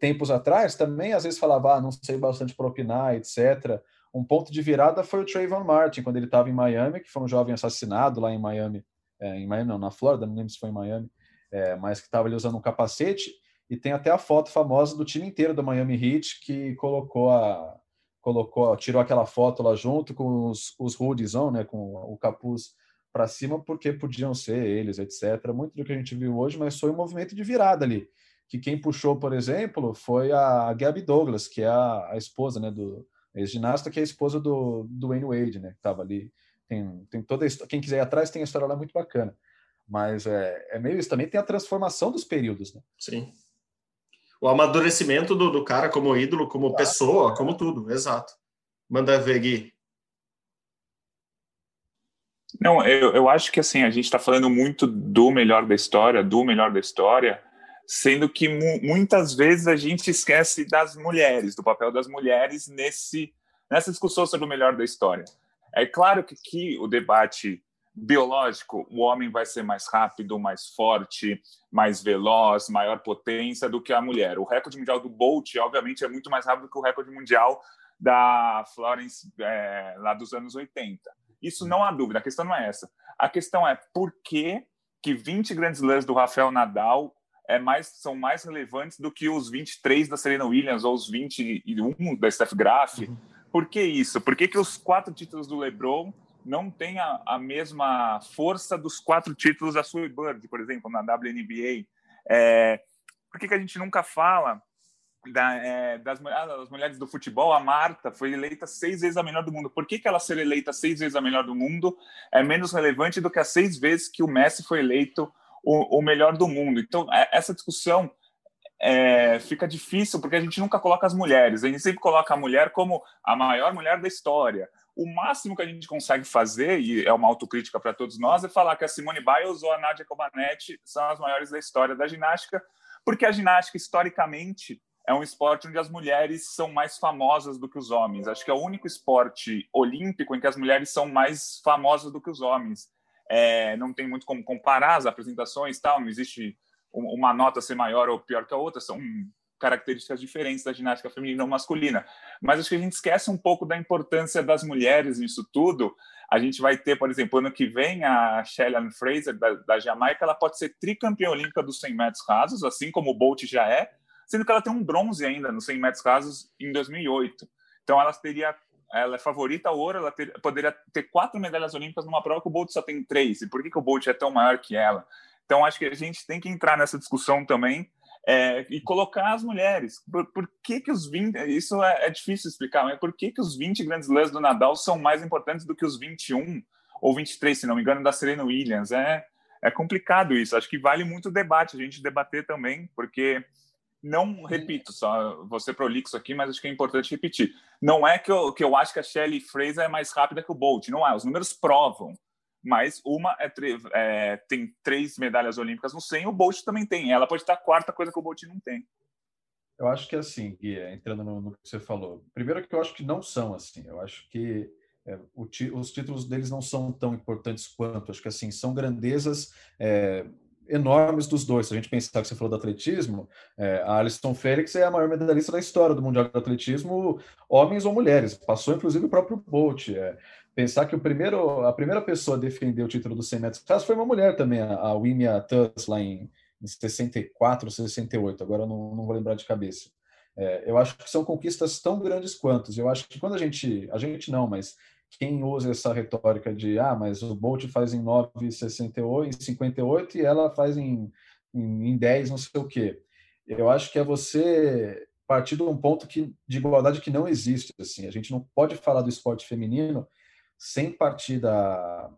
tempos atrás, também às vezes falava, ah, não sei bastante para opinar, etc. Um ponto de virada foi o Trayvon Martin, quando ele estava em Miami, que foi um jovem assassinado lá em Miami, é, em Miami não, na Flórida, não lembro se foi em Miami, é, mas que estava ali usando um capacete, e tem até a foto famosa do time inteiro do Miami Heat que colocou a, colocou, tirou aquela foto lá junto com os, os hoodies, né, com o capuz para cima, porque podiam ser eles, etc. Muito do que a gente viu hoje, mas foi um movimento de virada ali. Que quem puxou, por exemplo, foi a Gabby Douglas, que é a, a esposa né, do ex-ginasta, que é a esposa do, do Wayne Wade, né, que estava ali. Tem, tem toda a, quem quiser ir atrás tem a história lá muito bacana. Mas é, é meio isso. Também tem a transformação dos períodos, né? Sim o amadurecimento do, do cara como ídolo, como exato. pessoa, como tudo, exato. Manda ver, Gui. Não, eu, eu acho que assim, a gente está falando muito do melhor da história, do melhor da história, sendo que mu muitas vezes a gente esquece das mulheres, do papel das mulheres nesse, nessa discussão sobre o melhor da história. É claro que, que o debate biológico, o homem vai ser mais rápido, mais forte, mais veloz, maior potência do que a mulher. O recorde mundial do Bolt, obviamente, é muito mais rápido que o recorde mundial da Florence é, lá dos anos 80. Isso não há dúvida, a questão não é essa. A questão é por que, que 20 grandes lãs do Rafael Nadal é mais, são mais relevantes do que os 23 da Serena Williams ou os 21 da Steph Graf. Uhum. Por que isso? Por que, que os quatro títulos do LeBron não tem a, a, mesma força dos quatro títulos da Sue Bird, por exemplo, na WNBA. É, por que, que a gente nunca fala da, é, das, ah, das, mulheres do futebol? A Marta foi eleita seis vezes a melhor do mundo. Por que, que ela ser eleita seis vezes a melhor do mundo é menos relevante do que as seis vezes que o Messi foi eleito o, o melhor do mundo? Então, é, essa discussão é, fica difícil porque a gente nunca coloca as mulheres. A gente sempre coloca a mulher como a maior mulher da história o máximo que a gente consegue fazer, e é uma autocrítica para todos nós, é falar que a Simone Biles ou a Nadia Comaneci são as maiores da história da ginástica, porque a ginástica, historicamente, é um esporte onde as mulheres são mais famosas do que os homens. Acho que é o único esporte olímpico em que as mulheres são mais famosas do que os homens. É, não tem muito como comparar as apresentações, tal, não existe uma nota ser maior ou pior que a outra, são características diferentes da ginástica feminina ou masculina. Mas acho que a gente esquece um pouco da importância das mulheres nisso tudo. A gente vai ter, por exemplo, ano que vem, a Shelly Fraser, da, da, Jamaica, ela pode ser tricampeã olímpica dos 100 metros rasos, assim como o Bolt já é, sendo que ela tem um bronze ainda nos 100 metros rasos em 2008. Então, ela teria ela é favorita ao ouro, ela ter, poderia ter quatro medalhas olímpicas numa prova que o Bolt só tem três. E por que, que o Bolt é tão maior que ela? Então, acho que a gente tem que entrar nessa discussão também é, e colocar as mulheres. Por, por, que, que os 20. Isso é, é, difícil explicar, mas por que, que os 20 grandes lãs do Nadal são mais importantes do que os 21 ou 23, se não me engano, da Serena Williams? É, é complicado isso. Acho que vale muito debate, a gente debater também, porque não repito, só você prolixo aqui, mas acho que é importante repetir. Não é que eu, que eu acho que a Shelley Fraser é mais rápida que o Bolt, não é. Os números provam mas uma é, é, tem três medalhas olímpicas no 100, o Bolt também tem. Ela pode estar quarta, coisa que o Bolt não tem. Eu acho que é assim, Gui, entrando no, no, que você falou. Primeiro que eu acho que não são assim. Eu acho que é, o, os títulos deles não são tão importantes quanto. Acho que assim são grandezas é, enormes dos dois. Se a gente pensar que você falou do atletismo, é, a Alison Félix é a maior medalhista da história do mundial de atletismo, homens ou mulheres. Passou inclusive o próprio Bolt. É, pensar que o primeiro, a primeira pessoa a defender o título dos 100 metros foi uma mulher também, a Wimia Tuss, lá em, em 64, 68, agora não, não vou lembrar de cabeça. É, eu acho que são conquistas tão grandes quanto. Eu acho que quando a gente, a gente não, mas quem usa essa retórica de ah, mas o Bolt faz em 9,68, em 58 e ela faz em, em, em 10, não sei o quê. Eu acho que é você partir de um ponto que, de igualdade que não existe. Assim. A gente não pode falar do esporte feminino sem partir da,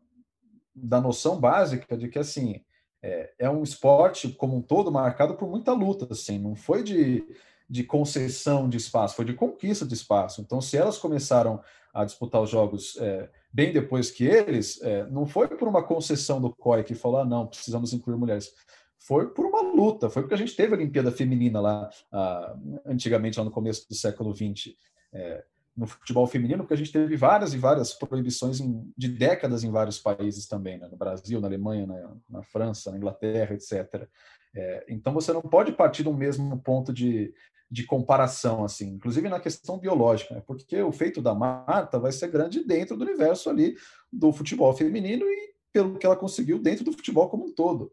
da noção básica de que assim é, é, um esporte como um todo marcado por muita luta, assim, não foi de, de concessão de espaço, foi de conquista de espaço. Então, se elas começaram a disputar os jogos é, bem depois que eles, é, não foi por uma concessão do COI que falou, ah, não, precisamos incluir mulheres. Foi por uma luta, foi porque a gente teve a Olimpíada Feminina lá, ah, antigamente, lá no começo do século XX. É, no futebol feminino, porque a gente teve várias e várias proibições em, de décadas em vários países também, né? no Brasil, na Alemanha, na, na França, na Inglaterra, etc. É, então você não pode partir do mesmo ponto de, de comparação, assim, inclusive na questão biológica, né? porque o feito da Marta vai ser grande dentro do universo ali do futebol feminino e pelo que ela conseguiu dentro do futebol como um todo.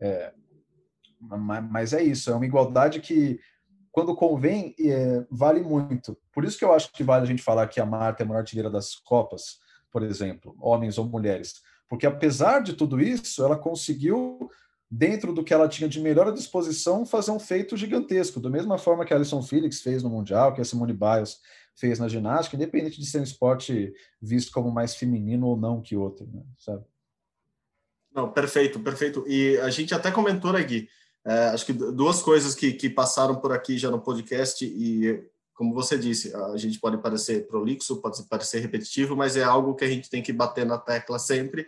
É, mas é isso, é uma igualdade que quando convém, é, vale muito. Por isso que eu acho que vale a gente falar que a Marta é a maior artilheira das Copas, por exemplo, homens ou mulheres. Porque apesar de tudo isso, ela conseguiu, dentro do que ela tinha de melhor disposição, fazer um feito gigantesco. Da mesma forma que a Alison Felix fez no Mundial, que a Simone Biles fez na ginástica, independente de ser um esporte visto como mais feminino ou não que outro, né? sabe? Não, perfeito, perfeito. E a gente até comentou, né, Gui, é, acho que duas coisas que, que passaram por aqui já no podcast e, como você disse, a gente pode parecer prolixo, pode parecer repetitivo, mas é algo que a gente tem que bater na tecla sempre,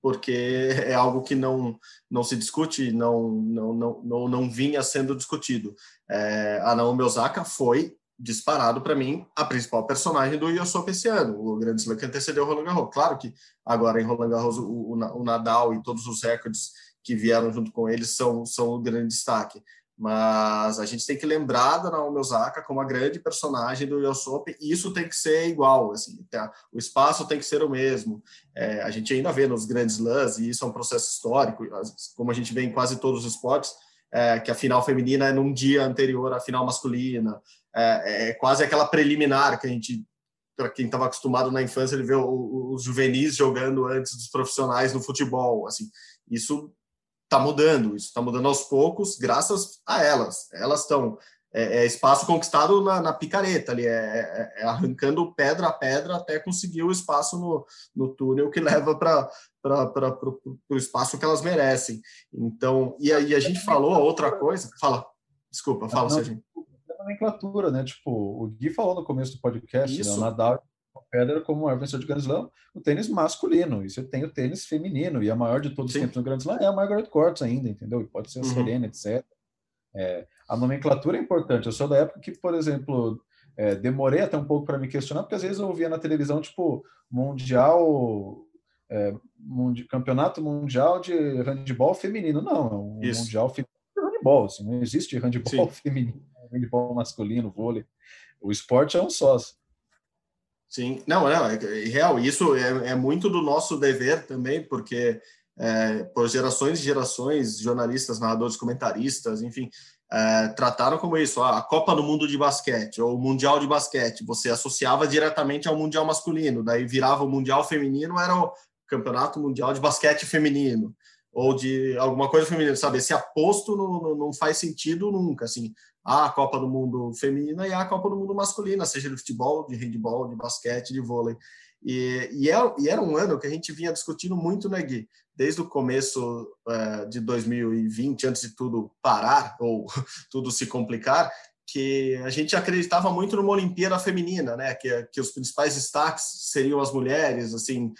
porque [LAUGHS] é algo que não, não se discute, não, não, não, não, não vinha sendo discutido. É, a Naomi Osaka foi disparado para mim a principal personagem do Open esse ano, o grande slam que antecedeu o Roland Garros. Claro que agora em Roland Garros o, o, o Nadal e todos os recordes que vieram junto com eles são, são o grande destaque. Mas a gente tem que lembrar da Naomi Osaka como a grande personagem do Open, e isso tem que ser igual, assim, tá? o espaço tem que ser o mesmo. É, a gente ainda vê nos grandes lãs, e isso é um processo histórico, como a gente vê em quase todos os esportes, é, que a final feminina é num dia anterior à final masculina, é, é quase aquela preliminar que a gente para quem estava acostumado na infância, ele vê os juvenis jogando antes dos profissionais no futebol. Assim, isso está mudando, isso está mudando aos poucos, graças a elas. Elas estão. É, é, espaço conquistado na, na picareta ali, é, é, é, arrancando pedra a pedra até conseguir o espaço no, no túnel que [LAUGHS] leva para o espaço que elas merecem. Então, e aí a gente falou outra coisa. Fala, desculpa, fala, Serginho. Nomenclatura, né? Tipo, o Gui falou no começo do podcast, né? o Nadal Federer como maior vencedor de Grand Slam no tênis masculino. E você tem o tênis feminino. E a maior de todos os tempos no Grand Slam é a Margaret Court ainda, entendeu? E pode ser a uhum. Serena, etc. É, a nomenclatura é importante. Eu sou da época que, por exemplo, é, demorei até um pouco para me questionar, porque às vezes eu via na televisão, tipo, Mundial. É, mundi, campeonato Mundial de Handball Feminino. Não, é um Isso. Mundial Feminino de Handball. Assim, não existe handball Sim. [LAUGHS] feminino, handball masculino, vôlei. O esporte é um só. Sim, não, não, é, é real. Isso é, é, muito do nosso dever também, porque é, por gerações e gerações, jornalistas, narradores, comentaristas, enfim, é, trataram como isso, a Copa do Mundo de basquete ou o Mundial de basquete, você associava diretamente ao Mundial masculino, daí virava o Mundial feminino, era o Campeonato Mundial de Basquete Feminino. Ou de alguma coisa feminina, sabe? Esse aposto não, não, faz sentido nunca, assim. Há a Copa do Mundo feminina e há a Copa do Mundo masculina, seja de futebol, de handball, de basquete, de vôlei. E, e, é, e era um ano que a gente vinha discutindo muito, né, Gui? Desde o começo é, de 2020, antes de tudo parar, [LAUGHS] ou tudo se complicar, que a gente acreditava muito numa Olimpíada feminina, né? Que, que os principais destaques seriam as mulheres, assim,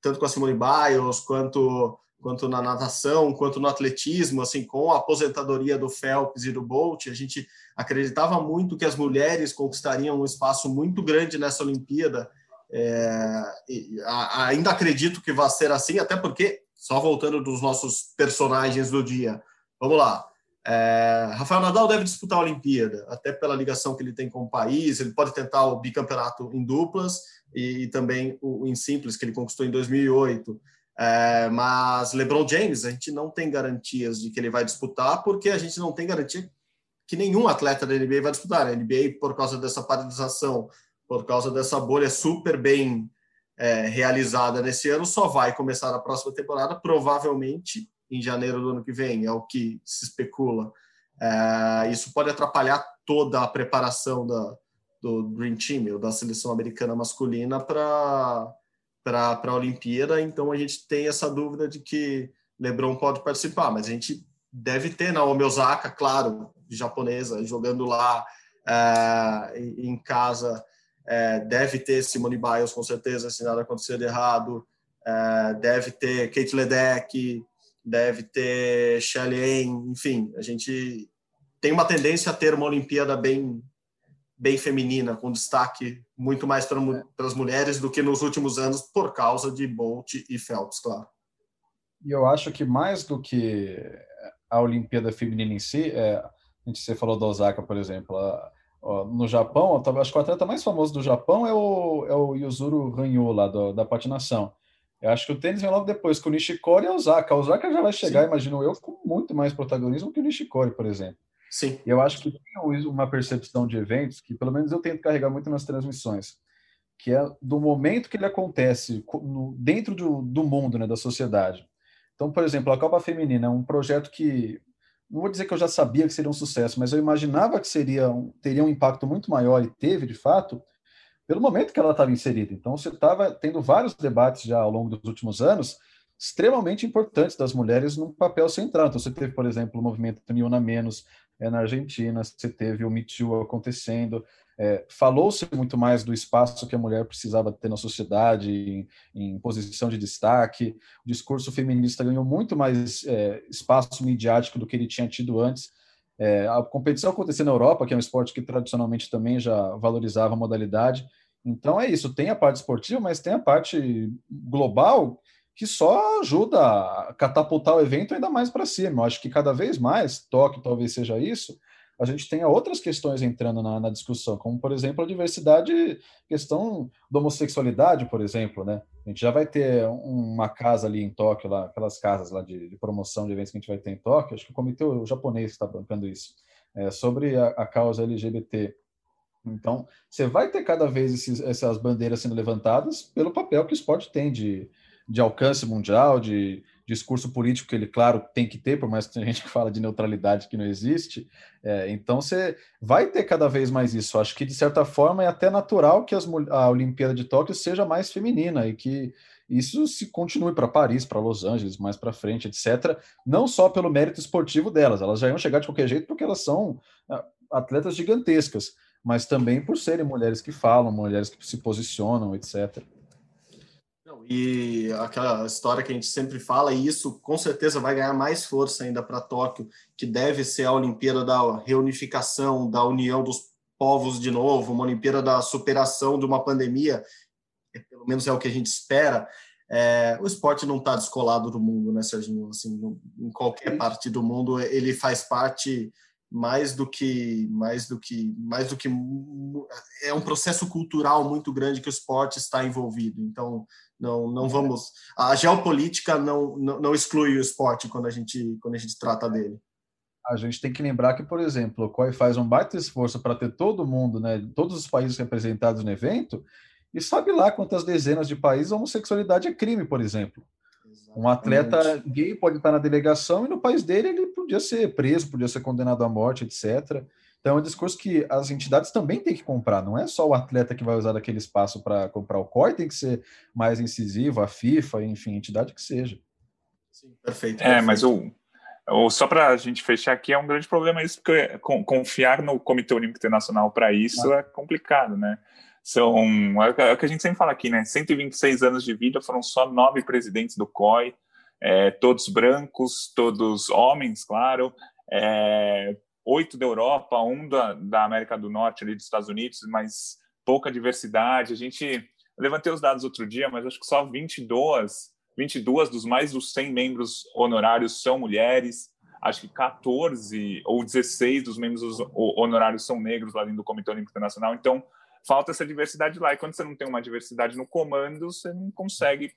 tanto com a Simone Biles quanto quanto na natação, quanto no atletismo, assim, com a aposentadoria do Phelps e do Bolt, a gente acreditava muito que as mulheres conquistariam um espaço muito grande nessa Olimpíada. É, ainda acredito que vai ser assim, até porque, só voltando dos nossos personagens do dia, vamos lá. É, Rafael Nadal deve disputar a Olimpíada, até pela ligação que ele tem com o país. Ele pode tentar o bicampeonato em duplas e, e também o em simples, que ele conquistou em 2008. É, mas LeBron James, a gente não tem garantias de que ele vai disputar, porque a gente não tem garantia que nenhum atleta da NBA vai disputar. A NBA, por causa dessa paralisação, por causa dessa bolha super bem é, realizada nesse ano, só vai começar a próxima temporada, provavelmente em janeiro do ano que vem, é o que se especula. É, isso pode atrapalhar toda a preparação da, do Dream Team, ou da seleção americana masculina, para a Olimpíada. Então a gente tem essa dúvida de que LeBron pode participar, mas a gente deve ter Naomi Osaka, claro, japonesa, jogando lá é, em casa. É, deve ter Simone Biles, com certeza, se nada acontecer de errado. É, deve ter Kate Ledeck, deve ter Shelly enfim, a gente tem uma tendência a ter uma Olimpíada bem bem feminina, com destaque muito mais para, para as mulheres do que nos últimos anos, por causa de Bolt e Phelps, claro. E eu acho que mais do que a Olimpíada feminina em si, é, a gente você falou da Osaka, por exemplo, a, a, no Japão, acho que o atleta mais famoso do Japão é o, é o Yuzuru Hanyu, lá do, da patinação. Eu acho que o tênis vem logo depois, com o Nishikori e a Osaka. A Osaka já vai chegar, Sim. imagino eu, com muito mais protagonismo que o Nishikori, por exemplo. Sim. Eu acho que tem uma percepção de eventos que, pelo menos, eu tento carregar muito nas transmissões, que é do momento que ele acontece dentro do, do mundo, né, da sociedade. Então, por exemplo, a Copa Feminina é um projeto que não vou dizer que eu já sabia que seria um sucesso, mas eu imaginava que seria teria um impacto muito maior e teve de fato, pelo momento que ela estava inserida. Então, você estava tendo vários debates já ao longo dos últimos anos extremamente importantes das mulheres num papel central. Então, você teve, por exemplo, o movimento Niuna Menos é, na Argentina, você teve o Me Too acontecendo, é, falou-se muito mais do espaço que a mulher precisava ter na sociedade, em, em posição de destaque. O discurso feminista ganhou muito mais é, espaço midiático do que ele tinha tido antes. É, a competição acontecendo na Europa, que é um esporte que tradicionalmente também já valorizava a modalidade. Então é isso, tem a parte esportiva, mas tem a parte global que só ajuda a catapultar o evento ainda mais para cima. Eu acho que cada vez mais, Tóquio talvez seja isso, a gente tenha outras questões entrando na, na, discussão, como, por exemplo, a diversidade, questão da homossexualidade, por exemplo, né? A gente já vai ter uma casa ali em Tóquio, lá, aquelas casas lá de, de promoção de eventos que a gente vai ter em Tóquio, acho que o comitê japonês está bancando isso, é, sobre a, a causa LGBT. Então, você vai ter cada vez esses, essas bandeiras sendo levantadas pelo papel que o esporte tem de, de alcance mundial, de discurso político que ele, claro, tem que ter, por mais que tenha gente que fala de neutralidade que não existe. É, então, você vai ter cada vez mais isso. Acho que, de certa forma, é até natural que as, a Olimpíada de Tóquio seja mais feminina e que isso se continue para Paris, para Los Angeles, mais para frente, etc. Não só pelo mérito esportivo delas, elas já iam chegar de qualquer jeito porque elas são ah, atletas gigantescas, mas também por serem mulheres que falam, mulheres que se posicionam, etc. E aquela história que a gente sempre fala, e isso com certeza vai ganhar mais força ainda para Tóquio, que deve ser a Olimpíada da reunificação, da união dos povos de novo, uma Olimpíada da superação de uma pandemia, pelo menos é o que a gente espera. É, o esporte não está descolado do mundo, né, Serginho? Assim, em qualquer parte do mundo, ele faz parte mais do que mais do que mais do que é um processo cultural muito grande que o esporte está envolvido então não não vamos a geopolítica não não, não exclui o esporte quando a gente quando a gente trata dele. A gente tem que lembrar que por exemplo o COI faz um baita esforço para ter todo mundo né todos os países representados no evento e sabe lá quantas dezenas de países a homossexualidade é crime por exemplo. Um atleta gay pode estar na delegação e no país dele ele podia ser preso, podia ser condenado à morte, etc. Então é um discurso que as entidades também têm que comprar, não é só o atleta que vai usar aquele espaço para comprar o COI, tem que ser mais incisivo, a FIFA, enfim, entidade que seja. Sim, perfeito, perfeito. É, mas o, o só para a gente fechar aqui, é um grande problema isso, porque confiar no Comitê Olímpico Internacional para isso ah. é complicado, né? São, é o que a gente sempre fala aqui, né? 126 anos de vida, foram só nove presidentes do COI, é, todos brancos, todos homens, claro, é, oito da Europa, um da, da América do Norte, ali dos Estados Unidos, mas pouca diversidade. A gente levantei os dados outro dia, mas acho que só 22, 22 dos mais dos 100 membros honorários são mulheres. Acho que 14 ou 16 dos membros honorários são negros lá dentro do Comitê Olímpico Internacional. Então, falta essa diversidade lá. E quando você não tem uma diversidade no comando, você não consegue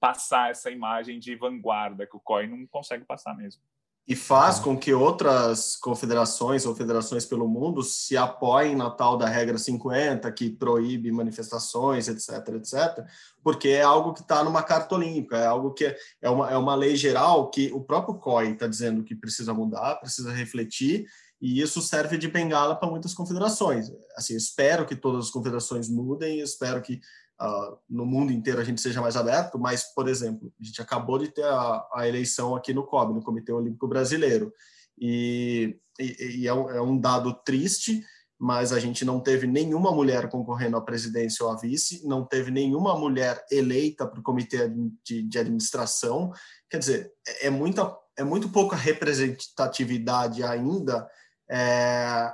passar essa imagem de vanguarda que o COI não consegue passar mesmo. E faz com que outras confederações ou federações pelo mundo se apoiem na tal da regra 50, que proíbe manifestações, etc, etc, porque é algo que está numa carta olímpica, é algo que é, é uma, é uma lei geral que o próprio COI está dizendo que precisa mudar, precisa refletir, e isso serve de bengala para muitas confederações. Assim, espero que todas as confederações mudem, espero que uh, no mundo inteiro a gente seja mais aberto, mas, por exemplo, a gente acabou de ter a, a eleição aqui no COB, no Comitê Olímpico Brasileiro, e, e, e é, um, é um dado triste, mas a gente não teve nenhuma mulher concorrendo à presidência ou à vice, não teve nenhuma mulher eleita para o comitê de, de, administração. Quer dizer, é, é muita, é muito pouca representatividade ainda é,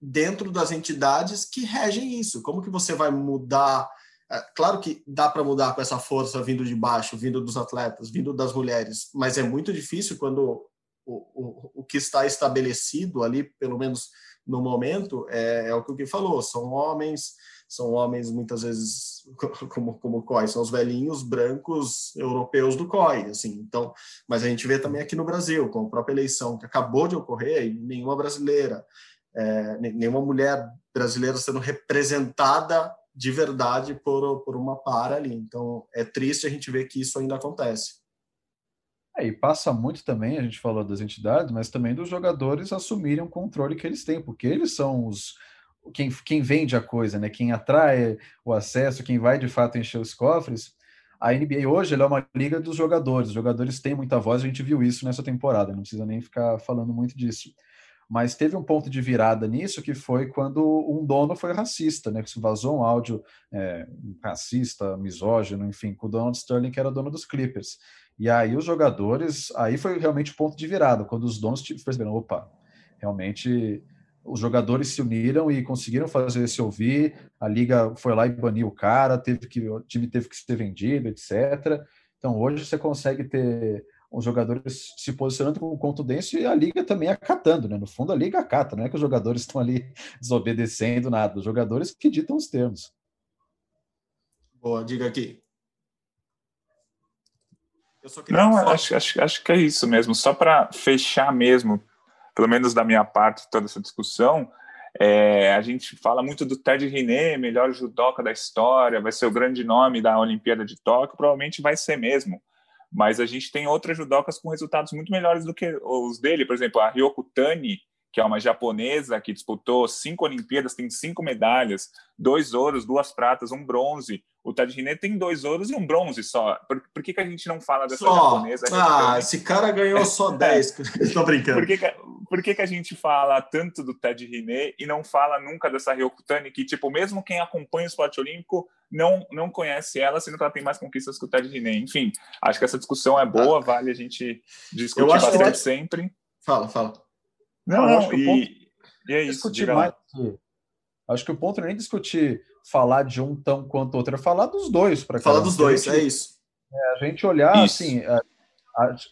dentro das entidades que regem isso. Como que você vai mudar? É, claro que dá para mudar com essa força vindo de baixo, vindo dos atletas, vindo das mulheres, mas é muito difícil quando o, o, o que está estabelecido ali, pelo menos no momento, é, é o que o Gui falou, são homens, são homens muitas vezes [LAUGHS] como como COI, são os velhinhos brancos europeus do COI, assim. Então, mas a gente vê também aqui no Brasil, com a própria eleição que acabou de ocorrer e nenhuma brasileira, é, nenhuma mulher brasileira sendo representada de verdade por, por uma para ali. Então, é triste a gente ver que isso ainda acontece. É, e passa muito também, a gente falou das entidades, mas também dos jogadores assumirem o controle que eles têm, porque eles são os, quem, quem vende a coisa, né? Quem atrai o acesso, quem vai de fato encher os cofres. A NBA hoje é uma liga dos jogadores. Os jogadores têm muita voz, a gente viu isso nessa temporada, não precisa nem ficar falando muito disso. Mas teve um ponto de virada nisso que foi quando um dono foi racista, né? Que vazou um áudio é, racista, misógino, enfim, com o Donald Sterling, que era dono dos Clippers. E aí os jogadores, aí foi realmente o ponto de virada, quando os donos perceberam, opa, realmente os jogadores se uniram e conseguiram fazer se ouvir. A liga foi lá e baniu o cara, teve que o time teve que ser vendido, etc. Então hoje você consegue ter os jogadores se posicionando com contundência e a liga também acatando, né? No fundo a liga acata, não é que os jogadores [LAUGHS] estão ali desobedecendo nada, os jogadores que ditam os termos. Boa, diga aqui. Não, acho, acho, acho que é isso mesmo. Só para fechar mesmo, pelo menos da minha parte, toda essa discussão, é, a gente fala muito do Ted Riné, melhor judoca da história, vai ser o grande nome da Olimpíada de Tóquio, provavelmente vai ser mesmo. Mas a gente tem outras judocas com resultados muito melhores do que os dele. Por exemplo, a Ryoko Tani, que é uma japonesa que disputou cinco Olimpíadas, tem cinco medalhas, dois ouros, duas pratas, um bronze. O Ted Riné tem dois ouros e um bronze só. Por, por que, que a gente não fala dessa só. japonesa? Ah, esse cara ganhou [LAUGHS] só 10. Estou [LAUGHS] brincando. Por que, que, por que, que a gente fala tanto do Ted Riné e não fala nunca dessa Ryoko Tani, que, tipo, mesmo quem acompanha o esporte olímpico não, não conhece ela, sendo que ela tem mais conquistas que o Ted Riné. Enfim, acho que essa discussão é boa, ah. vale a gente discutir bastante que... sempre. Fala, fala. Não, não acho que e, ponto, e é isso. Mais, acho que o ponto não é nem discutir falar de um tão quanto outro, é falar dos dois. para Falar dos dois, gente, é isso. É, a gente olhar isso. assim. É,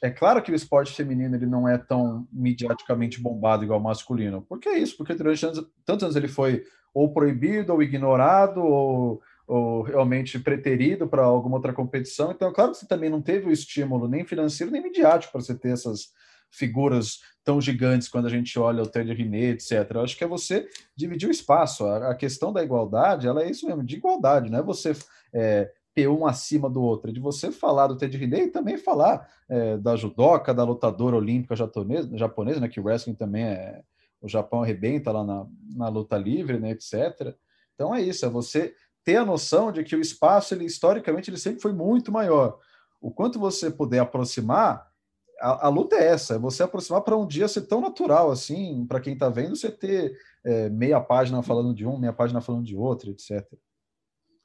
é claro que o esporte feminino ele não é tão mediaticamente bombado igual o masculino. Por que isso? Porque durante anos, tantos anos ele foi ou proibido, ou ignorado, ou, ou realmente preterido para alguma outra competição. Então, é claro que você também não teve o estímulo nem financeiro nem midiático para você ter essas figuras tão gigantes quando a gente olha o Ted Riné, etc. Eu acho que é você dividir o espaço. A, questão da igualdade, ela é isso mesmo, de igualdade, não é você é, P1 acima do outro, é de você falar do Ted Riley e também falar é, da judoca, da lutadora olímpica japonesa, japonesa, né, que o wrestling também é. O Japão arrebenta lá na, na luta livre, né, etc. Então é isso, é você ter a noção de que o espaço, ele, historicamente, ele sempre foi muito maior. O quanto você puder aproximar, a, a luta é essa, é você aproximar para um dia ser tão natural assim, para quem está vendo, você ter é, meia página falando de um, meia página falando de outro, etc.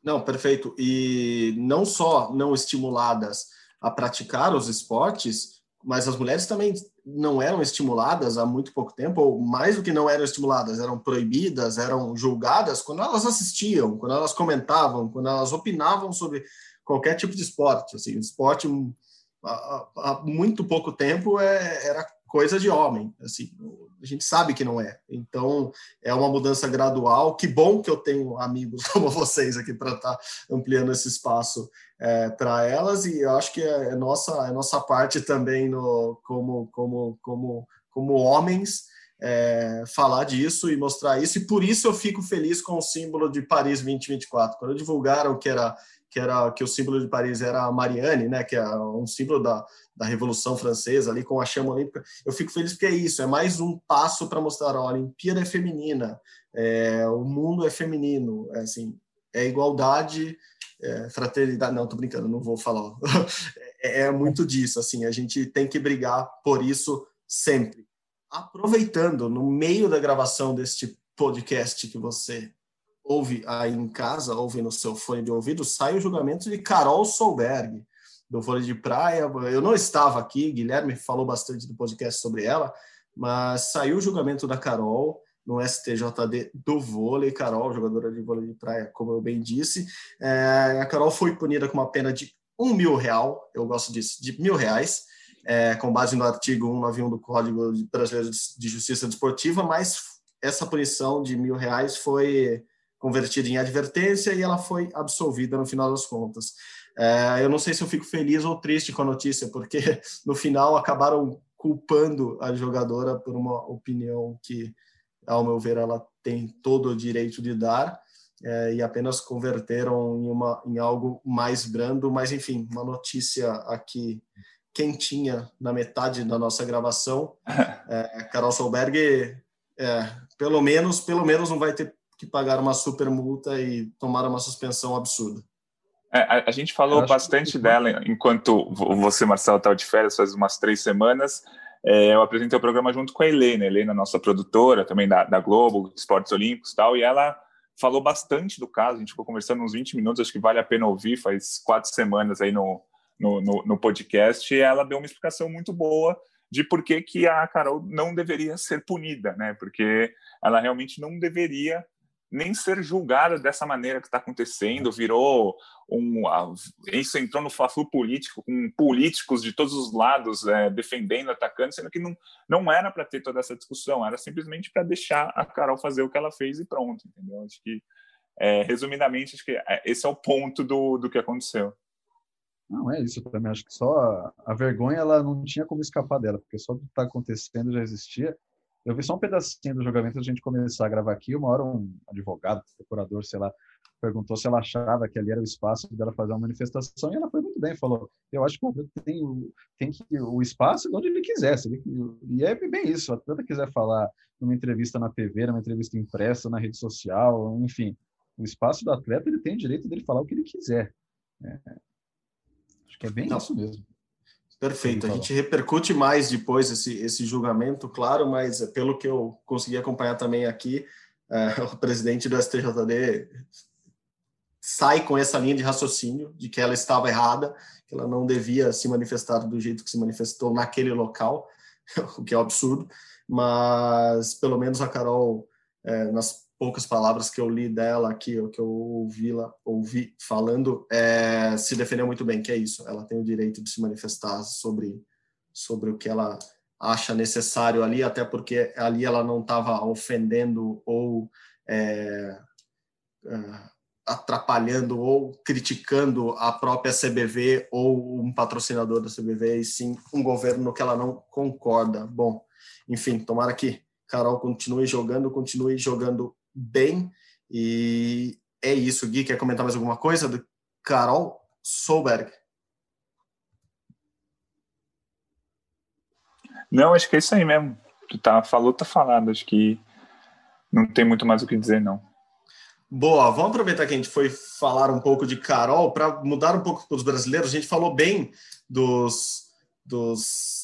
Não, perfeito. E não só não estimuladas a praticar os esportes, mas as mulheres também não eram estimuladas há muito pouco tempo, ou mais do que não eram estimuladas, eram proibidas, eram julgadas quando elas assistiam, quando elas comentavam, quando elas opinavam sobre qualquer tipo de esporte. Assim, o esporte há, muito pouco tempo é, era coisa de homem, assim, a gente sabe que não é. Então, é uma mudança gradual. Que bom que eu tenho amigos [LAUGHS] como vocês aqui para estar tá ampliando esse espaço é, para elas e eu acho que é, é, nossa é nossa parte também no como como como como homens é, falar disso e mostrar isso e por isso eu fico feliz com o símbolo de Paris 2024 quando divulgaram que era que era que o símbolo de Paris era a Marianne, né, que é um símbolo da, da Revolução Francesa ali com a chama olímpica. Eu fico feliz porque é isso, é mais um passo para mostrar a Olimpíada é feminina, é, o mundo é feminino, é, assim, é igualdade, é, fraternidade. Não, tô brincando, não vou falar. [LAUGHS] é, é muito disso, assim, a gente tem que brigar por isso sempre. Aproveitando no meio da gravação deste podcast que você ouve aí em casa, ouve no seu fone de ouvido, sai o julgamento de Carol Solberg, do vôlei de praia. Eu não estava aqui, Guilherme falou bastante do podcast sobre ela, mas saiu o julgamento da Carol no STJD do vôlei. Carol, jogadora de vôlei de praia, como eu bem disse. É, a Carol foi punida com uma pena de um mil real, eu gosto disso, de mil reais, é, com base no artigo 191 do Código Brasileiro de Justiça Desportiva, mas essa punição de mil reais foi convertida em advertência e ela foi absolvida no final das contas. É, eu não sei se eu fico feliz ou triste com a notícia, porque [LAUGHS] no final acabaram culpando a jogadora por uma opinião que, ao meu ver, ela tem todo o direito de dar. É, e apenas converteram em, uma, em algo mais brando, mas enfim, uma notícia aqui quentinha na metade da nossa gravação. [LAUGHS] É, Carol Solberg, é, pelo menos, pelo menos não vai ter que pagaram uma super multa e tomaram uma suspensão absurda. É, a, a, gente falou bastante que... dela enquanto você, Marcelo, estava de férias faz umas três semanas. É, eu apresentei o programa junto com a Helena, a Helena, nossa produtora, também da, da Globo, Esportes Olímpicos e tal, e ela falou bastante do caso. A gente ficou conversando uns 20 minutos, acho que vale a pena ouvir, faz quatro semanas aí no, no, no, no podcast, e ela deu uma explicação muito boa de por que, que a Carol não deveria ser punida, né? Porque ela realmente não deveria nem ser julgada dessa maneira que está acontecendo, virou um. Isso entrou no fla político, com políticos de todos os lados é, defendendo, atacando, sendo que não, não era para ter toda essa discussão, era simplesmente para deixar a Carol fazer o que ela fez e pronto, entendeu? Acho que, é, resumidamente, acho que é, esse é o ponto do, do que aconteceu. Não, é isso também. Acho que só a, vergonha ela não tinha como escapar dela, porque só o que está acontecendo já existia. Eu vi só um pedacinho do julgamento antes de a gente começar a gravar aqui. Uma hora um advogado, procurador, sei lá, perguntou se ela achava que ali era o espaço dela fazer uma manifestação e ela foi muito bem, falou, eu acho que o tem, tem que o espaço de onde ele quiser, ele, e é bem isso, a atleta quiser falar numa entrevista na TV, numa entrevista impressa, na rede social, enfim, o espaço do atleta ele tem o direito dele falar o que ele quiser. É, acho que é bem Não. isso mesmo. Perfeito. A gente repercute mais depois esse, esse julgamento, claro, mas pelo que eu consegui acompanhar também aqui, é, [LAUGHS] o presidente do STJD sai com essa linha de raciocínio de que ela estava errada, que ela não devia se manifestar do jeito que se manifestou naquele local, [LAUGHS] o que é um absurdo, mas pelo menos a Carol, é, nas poucas palavras que eu li dela aqui, ou que eu ouvi, la ouvi falando, é, se defendeu muito bem, que é isso. Ela tem o direito de se manifestar sobre, sobre o que ela acha necessário ali, até porque ali ela não estava ofendendo ou é, é, atrapalhando ou criticando a própria CBV ou um patrocinador da CBV, e sim um governo que ela não concorda. Bom, enfim, tomara que Carol continue jogando, continue jogando bem. E é isso. Gui, quer comentar mais alguma coisa do Carol Solberg. Não, acho que é isso aí mesmo. Tu tá, falou, tá falado. Acho que não tem muito mais o que dizer, não. Boa, vamos aproveitar que a gente foi falar um pouco de Carol para mudar um pouco para os brasileiros. A gente falou bem dos, dos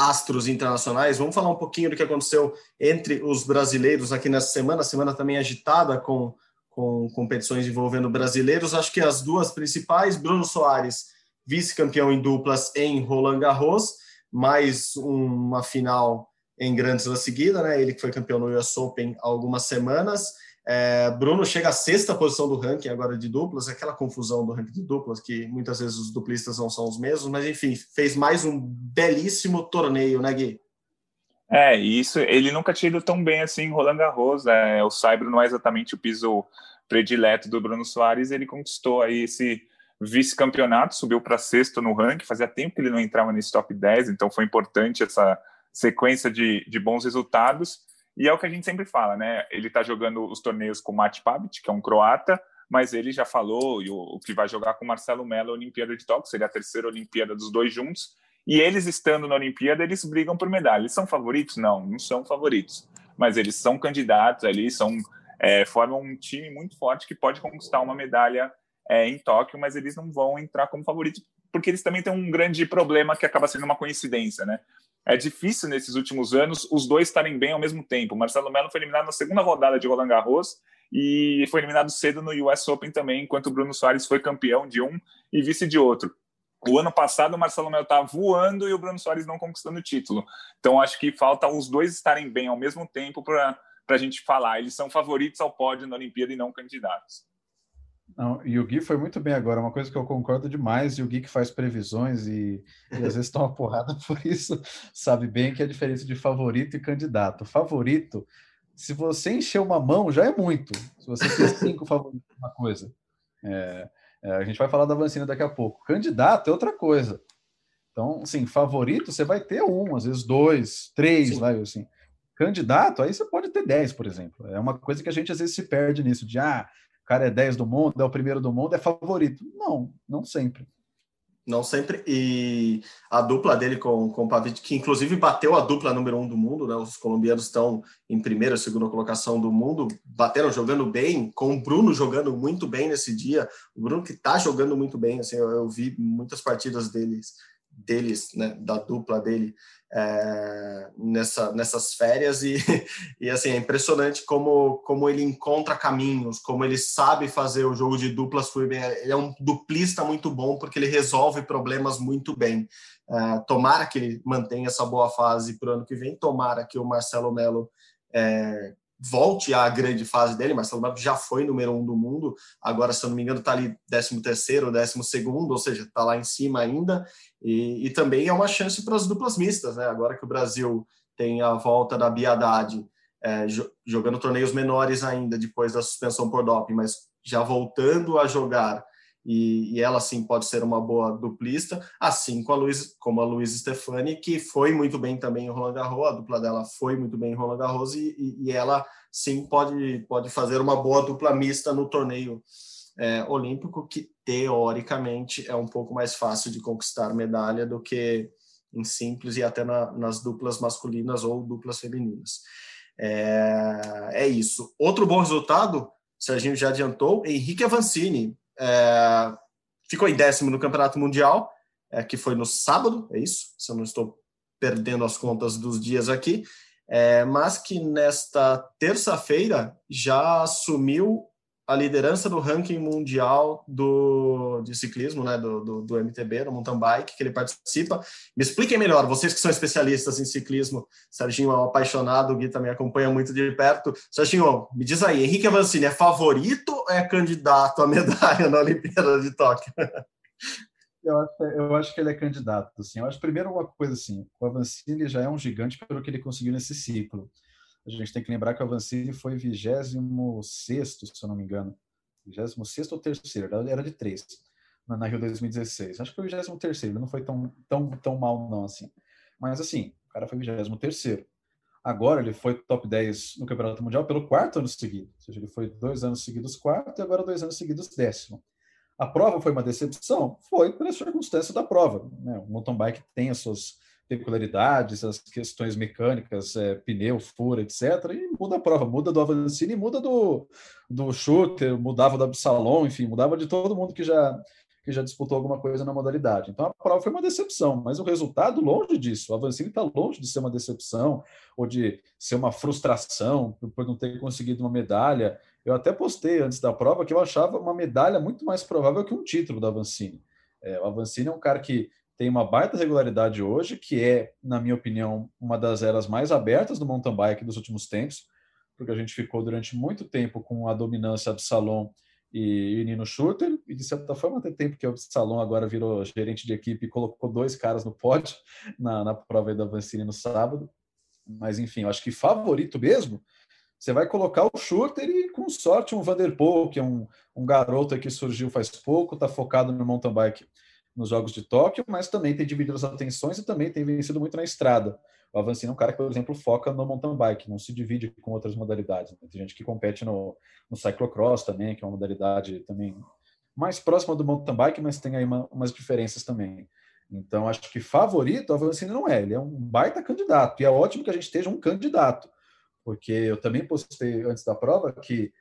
astros internacionais. Vamos falar um pouquinho do que aconteceu entre os brasileiros aqui nessa semana. Semana também agitada com, com competições envolvendo brasileiros. Acho que as duas principais: Bruno Soares, vice-campeão em duplas em Roland Garros, mais uma final em Grandes na seguida, né? Ele que foi campeão no US Open há algumas semanas. É, Bruno chega à sexta posição do ranking agora de duplas, aquela confusão do ranking de duplas, que muitas vezes os duplistas não são os mesmos, mas enfim, fez mais um belíssimo torneio, né, Gui? É, isso, ele nunca tinha ido tão bem assim em Roland Garros, é, o Saibro não é exatamente o piso predileto do Bruno Soares, ele conquistou aí esse vice-campeonato, subiu para sexto no ranking, fazia tempo que ele não entrava nesse top 10, então foi importante essa sequência de, de bons resultados. E é o que a gente sempre fala, né? Ele está jogando os torneios com o Mate Pavic, que é um croata, mas ele já falou o, o que vai jogar com o Marcelo Mello a Olimpíada de Tóquio, seria a terceira Olimpíada dos dois juntos. E eles estando na Olimpíada, eles brigam por medalha. Eles são favoritos? Não, não são favoritos. Mas eles são candidatos ali, são é, formam um time muito forte que pode conquistar uma medalha é, em Tóquio, mas eles não vão entrar como favoritos, porque eles também têm um grande problema que acaba sendo uma coincidência, né? É difícil nesses últimos anos os dois estarem bem ao mesmo tempo. O Marcelo Melo foi eliminado na segunda rodada de Roland Garros e foi eliminado cedo no US Open também, enquanto o Bruno Soares foi campeão de um e vice de outro. O ano passado o Marcelo Melo estava voando e o Bruno Soares não conquistando o título. Então acho que falta os dois estarem bem ao mesmo tempo para a gente falar. Eles são favoritos ao pódio na Olimpíada e não candidatos. Não, e o Gui foi muito bem agora, uma coisa que eu concordo demais, e o Gui que faz previsões e, e às vezes toma porrada [LAUGHS] por isso, sabe bem que é a diferença de favorito e candidato. Favorito, se você encher uma mão, já é muito. Se você fez [LAUGHS] cinco favoritos, uma coisa. É, é, a gente vai falar da Vancina daqui a pouco. Candidato é outra coisa. Então, assim, favorito, você vai ter um, às vezes dois, três, Sim. vai assim. Candidato, aí você pode ter dez, por exemplo. É uma coisa que a gente às vezes se perde nisso, de ah, cara é 10 do mundo, é o primeiro do mundo, é favorito. Não, não sempre. Não sempre. E a dupla dele com, com o Pavic, que inclusive bateu a dupla número um do mundo, né? Os colombianos estão em primeira, segunda colocação do mundo, bateram jogando bem, com o Bruno jogando muito bem nesse dia. O Bruno que está jogando muito bem, assim, eu, eu vi muitas partidas deles deles, né, da dupla dele é, nessa, nessas férias e, [LAUGHS] e assim é impressionante como, como ele encontra caminhos, como ele sabe fazer o jogo de duplas bem. Ele é um duplista muito bom porque ele resolve problemas muito bem. É, tomara que ele mantenha essa boa fase para o ano que vem, tomara que o Marcelo Melo é, volte à grande fase dele. Marcelo Melo já foi número um do mundo, agora, se eu não me engano, está ali 13 terceiro, 12 segundo, ou seja, está lá em cima ainda. E, e também é uma chance para as duplas mistas, né? Agora que o Brasil tem a volta da Biadade, é, jogando torneios menores ainda depois da suspensão por doping, mas já voltando a jogar e, e, ela sim pode ser uma boa duplista, assim como a Luiz, como a Luiz Stefani, que foi muito bem também em Roland Garros, a dupla dela foi muito bem em Roland Garros e, e, e ela sim pode, pode fazer uma boa dupla mista no torneio é, olímpico, que teoricamente é um pouco mais fácil de conquistar medalha do que em simples e até na, nas duplas masculinas ou duplas femininas. É, é isso. Outro bom resultado, Serginho já adiantou, Henrique Avancini é, ficou em décimo no Campeonato Mundial, é, que foi no sábado, é isso? Se eu não estou perdendo as contas dos dias aqui, é, mas que nesta terça-feira já assumiu a liderança do ranking mundial do, de ciclismo, né, do, do, do, MTB, do mountain bike, que ele participa. Me expliquem melhor, vocês que são especialistas em ciclismo, Serginho é um apaixonado, o Gui também acompanha muito de perto. Serginho, me diz aí, Henrique Avancini é favorito ou é candidato à medalha na Olimpíada de Tóquio? Eu acho, eu acho que ele é candidato. Assim. Eu acho primeiro uma coisa assim, o Avancini já é um gigante pelo que ele conseguiu nesse ciclo. A gente tem que lembrar que o Avancini foi 26 se eu não me engano. 26 ou terceiro, era de três na Rio 2016. Acho que foi 23 ele não foi tão, tão, tão mal não assim. Mas assim, o cara foi 23 Agora ele foi top 10 no Campeonato Mundial pelo quarto ano seguido. Ou seja, ele foi dois anos seguidos quarto e agora dois anos seguidos décimo. A prova foi uma decepção? Foi pela circunstância da prova. Né? O mountain bike tem as suas peculiaridades, as questões mecânicas, é, pneu, fura, etc. E muda a prova, muda do Avancini, muda do, do Shooter, mudava do Absalom, enfim, mudava de todo mundo que já, que já disputou alguma coisa na modalidade. Então a prova foi uma decepção, mas o resultado longe disso. O Avancini está longe de ser uma decepção ou de ser uma frustração por não ter conseguido uma medalha. Eu até postei antes da prova que eu achava uma medalha muito mais provável que um título da Avancini. É, o Avancini é um cara que tem uma baita regularidade hoje, que é, na minha opinião, uma das eras mais abertas do mountain bike dos últimos tempos, porque a gente ficou durante muito tempo com a dominância do Salon e, e Nino Schurter, e de certa forma tem tempo que o Salon agora virou gerente de equipe e colocou dois caras no pódio [LAUGHS] na, na prova da Vancini no sábado. Mas enfim, eu acho que favorito mesmo você vai colocar o Schurter e, com sorte, um Vanderpool, que é um, um garoto que surgiu faz pouco, está focado no mountain bike nos Jogos de Tóquio, mas também tem dividido as atenções e também tem vencido muito na estrada. O Avancini é um cara que, por exemplo, foca no mountain bike, não se divide com outras modalidades. Né? Tem gente que compete no, no cyclocross também, que é uma modalidade também mais próxima do mountain bike, mas tem aí uma, umas diferenças também. Então, acho que favorito o Avancini não é, ele é um baita candidato, e é ótimo que a gente esteja um candidato porque eu também postei antes da prova que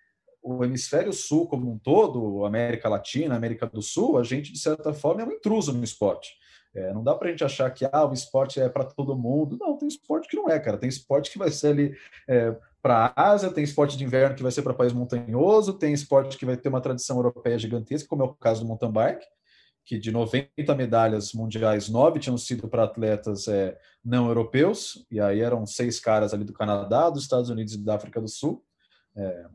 o hemisfério sul como um todo, América Latina, América do Sul, a gente, de certa forma, é um intruso no esporte. É, não dá para a gente achar que ah, o esporte é para todo mundo. Não, tem esporte que não é, cara. Tem esporte que vai ser ali é, para a Ásia, tem esporte de inverno que vai ser para país montanhoso, tem esporte que vai ter uma tradição europeia gigantesca, como é o caso do mountain bike que de 90 medalhas mundiais, nove tinham sido para atletas é, não europeus, e aí eram seis caras ali do Canadá, dos Estados Unidos e da África do Sul. É,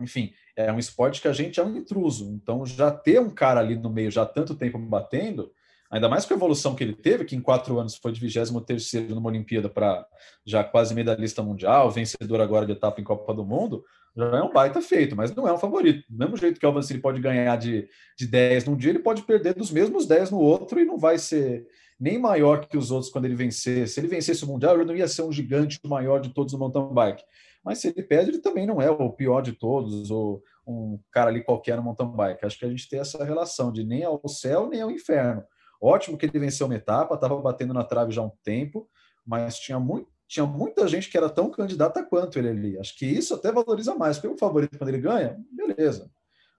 enfim, é um esporte que a gente é um intruso, então já ter um cara ali no meio já tanto tempo batendo, ainda mais com a evolução que ele teve, que em quatro anos foi de 23 numa Olimpíada para já quase medalhista mundial, vencedor agora de etapa em Copa do Mundo, já é um baita feito, mas não é um favorito. Do mesmo jeito que o Alvancini pode ganhar de, de 10 num dia, ele pode perder dos mesmos 10 no outro e não vai ser nem maior que os outros quando ele vencer. Se ele vencesse o Mundial, ele não ia ser um gigante maior de todos no mountain bike. Mas se ele perde, ele também não é o pior de todos, ou um cara ali qualquer no mountain bike. Acho que a gente tem essa relação de nem ao céu, nem ao inferno. Ótimo que ele venceu uma etapa, estava batendo na trave já há um tempo, mas tinha muito, tinha muita gente que era tão candidata quanto ele ali. Acho que isso até valoriza mais, porque o favorito, quando ele ganha, beleza.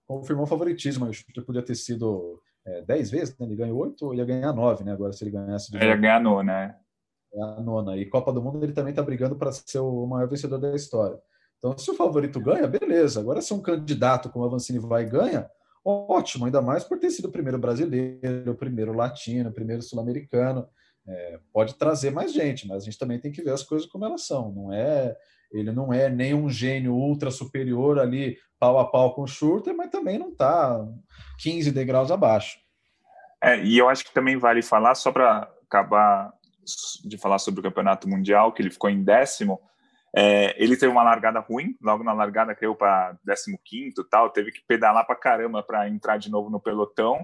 Confirmou o favoritismo, acho que podia ter sido é, 10 vezes, né? ele ganhou 8, ia ganhar 9, né? Agora, se ele ganhasse. Ele ia ganhar nona, né? É a nona. E Copa do Mundo ele também está brigando para ser o maior vencedor da história. Então, se o favorito ganha, beleza. Agora, se um candidato como a Avancini vai e ganha, ótimo, ainda mais por ter sido o primeiro brasileiro, o primeiro latino, o primeiro sul-americano. É, pode trazer mais gente, mas a gente também tem que ver as coisas como elas são. Não é, ele não é nem um gênio ultra superior ali, pau a pau com o Schurter, mas também não está 15 degraus abaixo. É, e eu acho que também vale falar, só para acabar de falar sobre o campeonato mundial, que ele ficou em décimo, é, ele teve uma largada ruim, logo na largada caiu para 15 tal, teve que pedalar para caramba para entrar de novo no pelotão.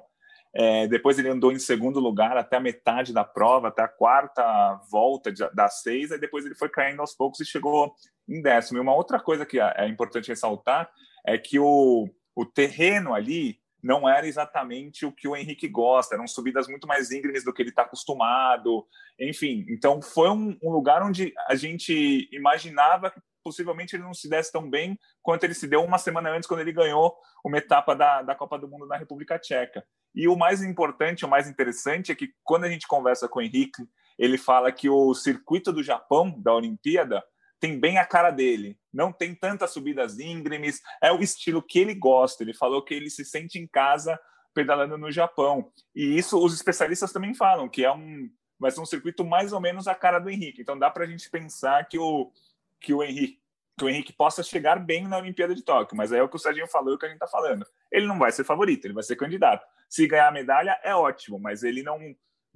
É, depois ele andou em segundo lugar até a metade da prova, até a quarta volta de, das seis, e depois ele foi caindo aos poucos e chegou em décimo. E uma outra coisa que é, é importante ressaltar é que o, o terreno ali não era exatamente o que o Henrique gosta, eram subidas muito mais íngremes do que ele está acostumado, enfim. Então foi um, um lugar onde a gente imaginava que possivelmente ele não se desse tão bem quanto ele se deu uma semana antes, quando ele ganhou uma etapa da, da Copa do Mundo na República Tcheca. E o mais importante, o mais interessante é que quando a gente conversa com o Henrique, ele fala que o circuito do Japão, da Olimpíada, tem bem a cara dele. Não tem tantas subidas íngremes, é o estilo que ele gosta. Ele falou que ele se sente em casa pedalando no Japão. E isso os especialistas também falam, que é um vai ser um circuito mais ou menos a cara do Henrique. Então dá para a gente pensar que o que o Henrique que o Henrique possa chegar bem na Olimpíada de Tóquio, mas é o que o Serginho falou e o que a gente está falando. Ele não vai ser favorito, ele vai ser candidato. Se ganhar a medalha, é ótimo, mas ele não,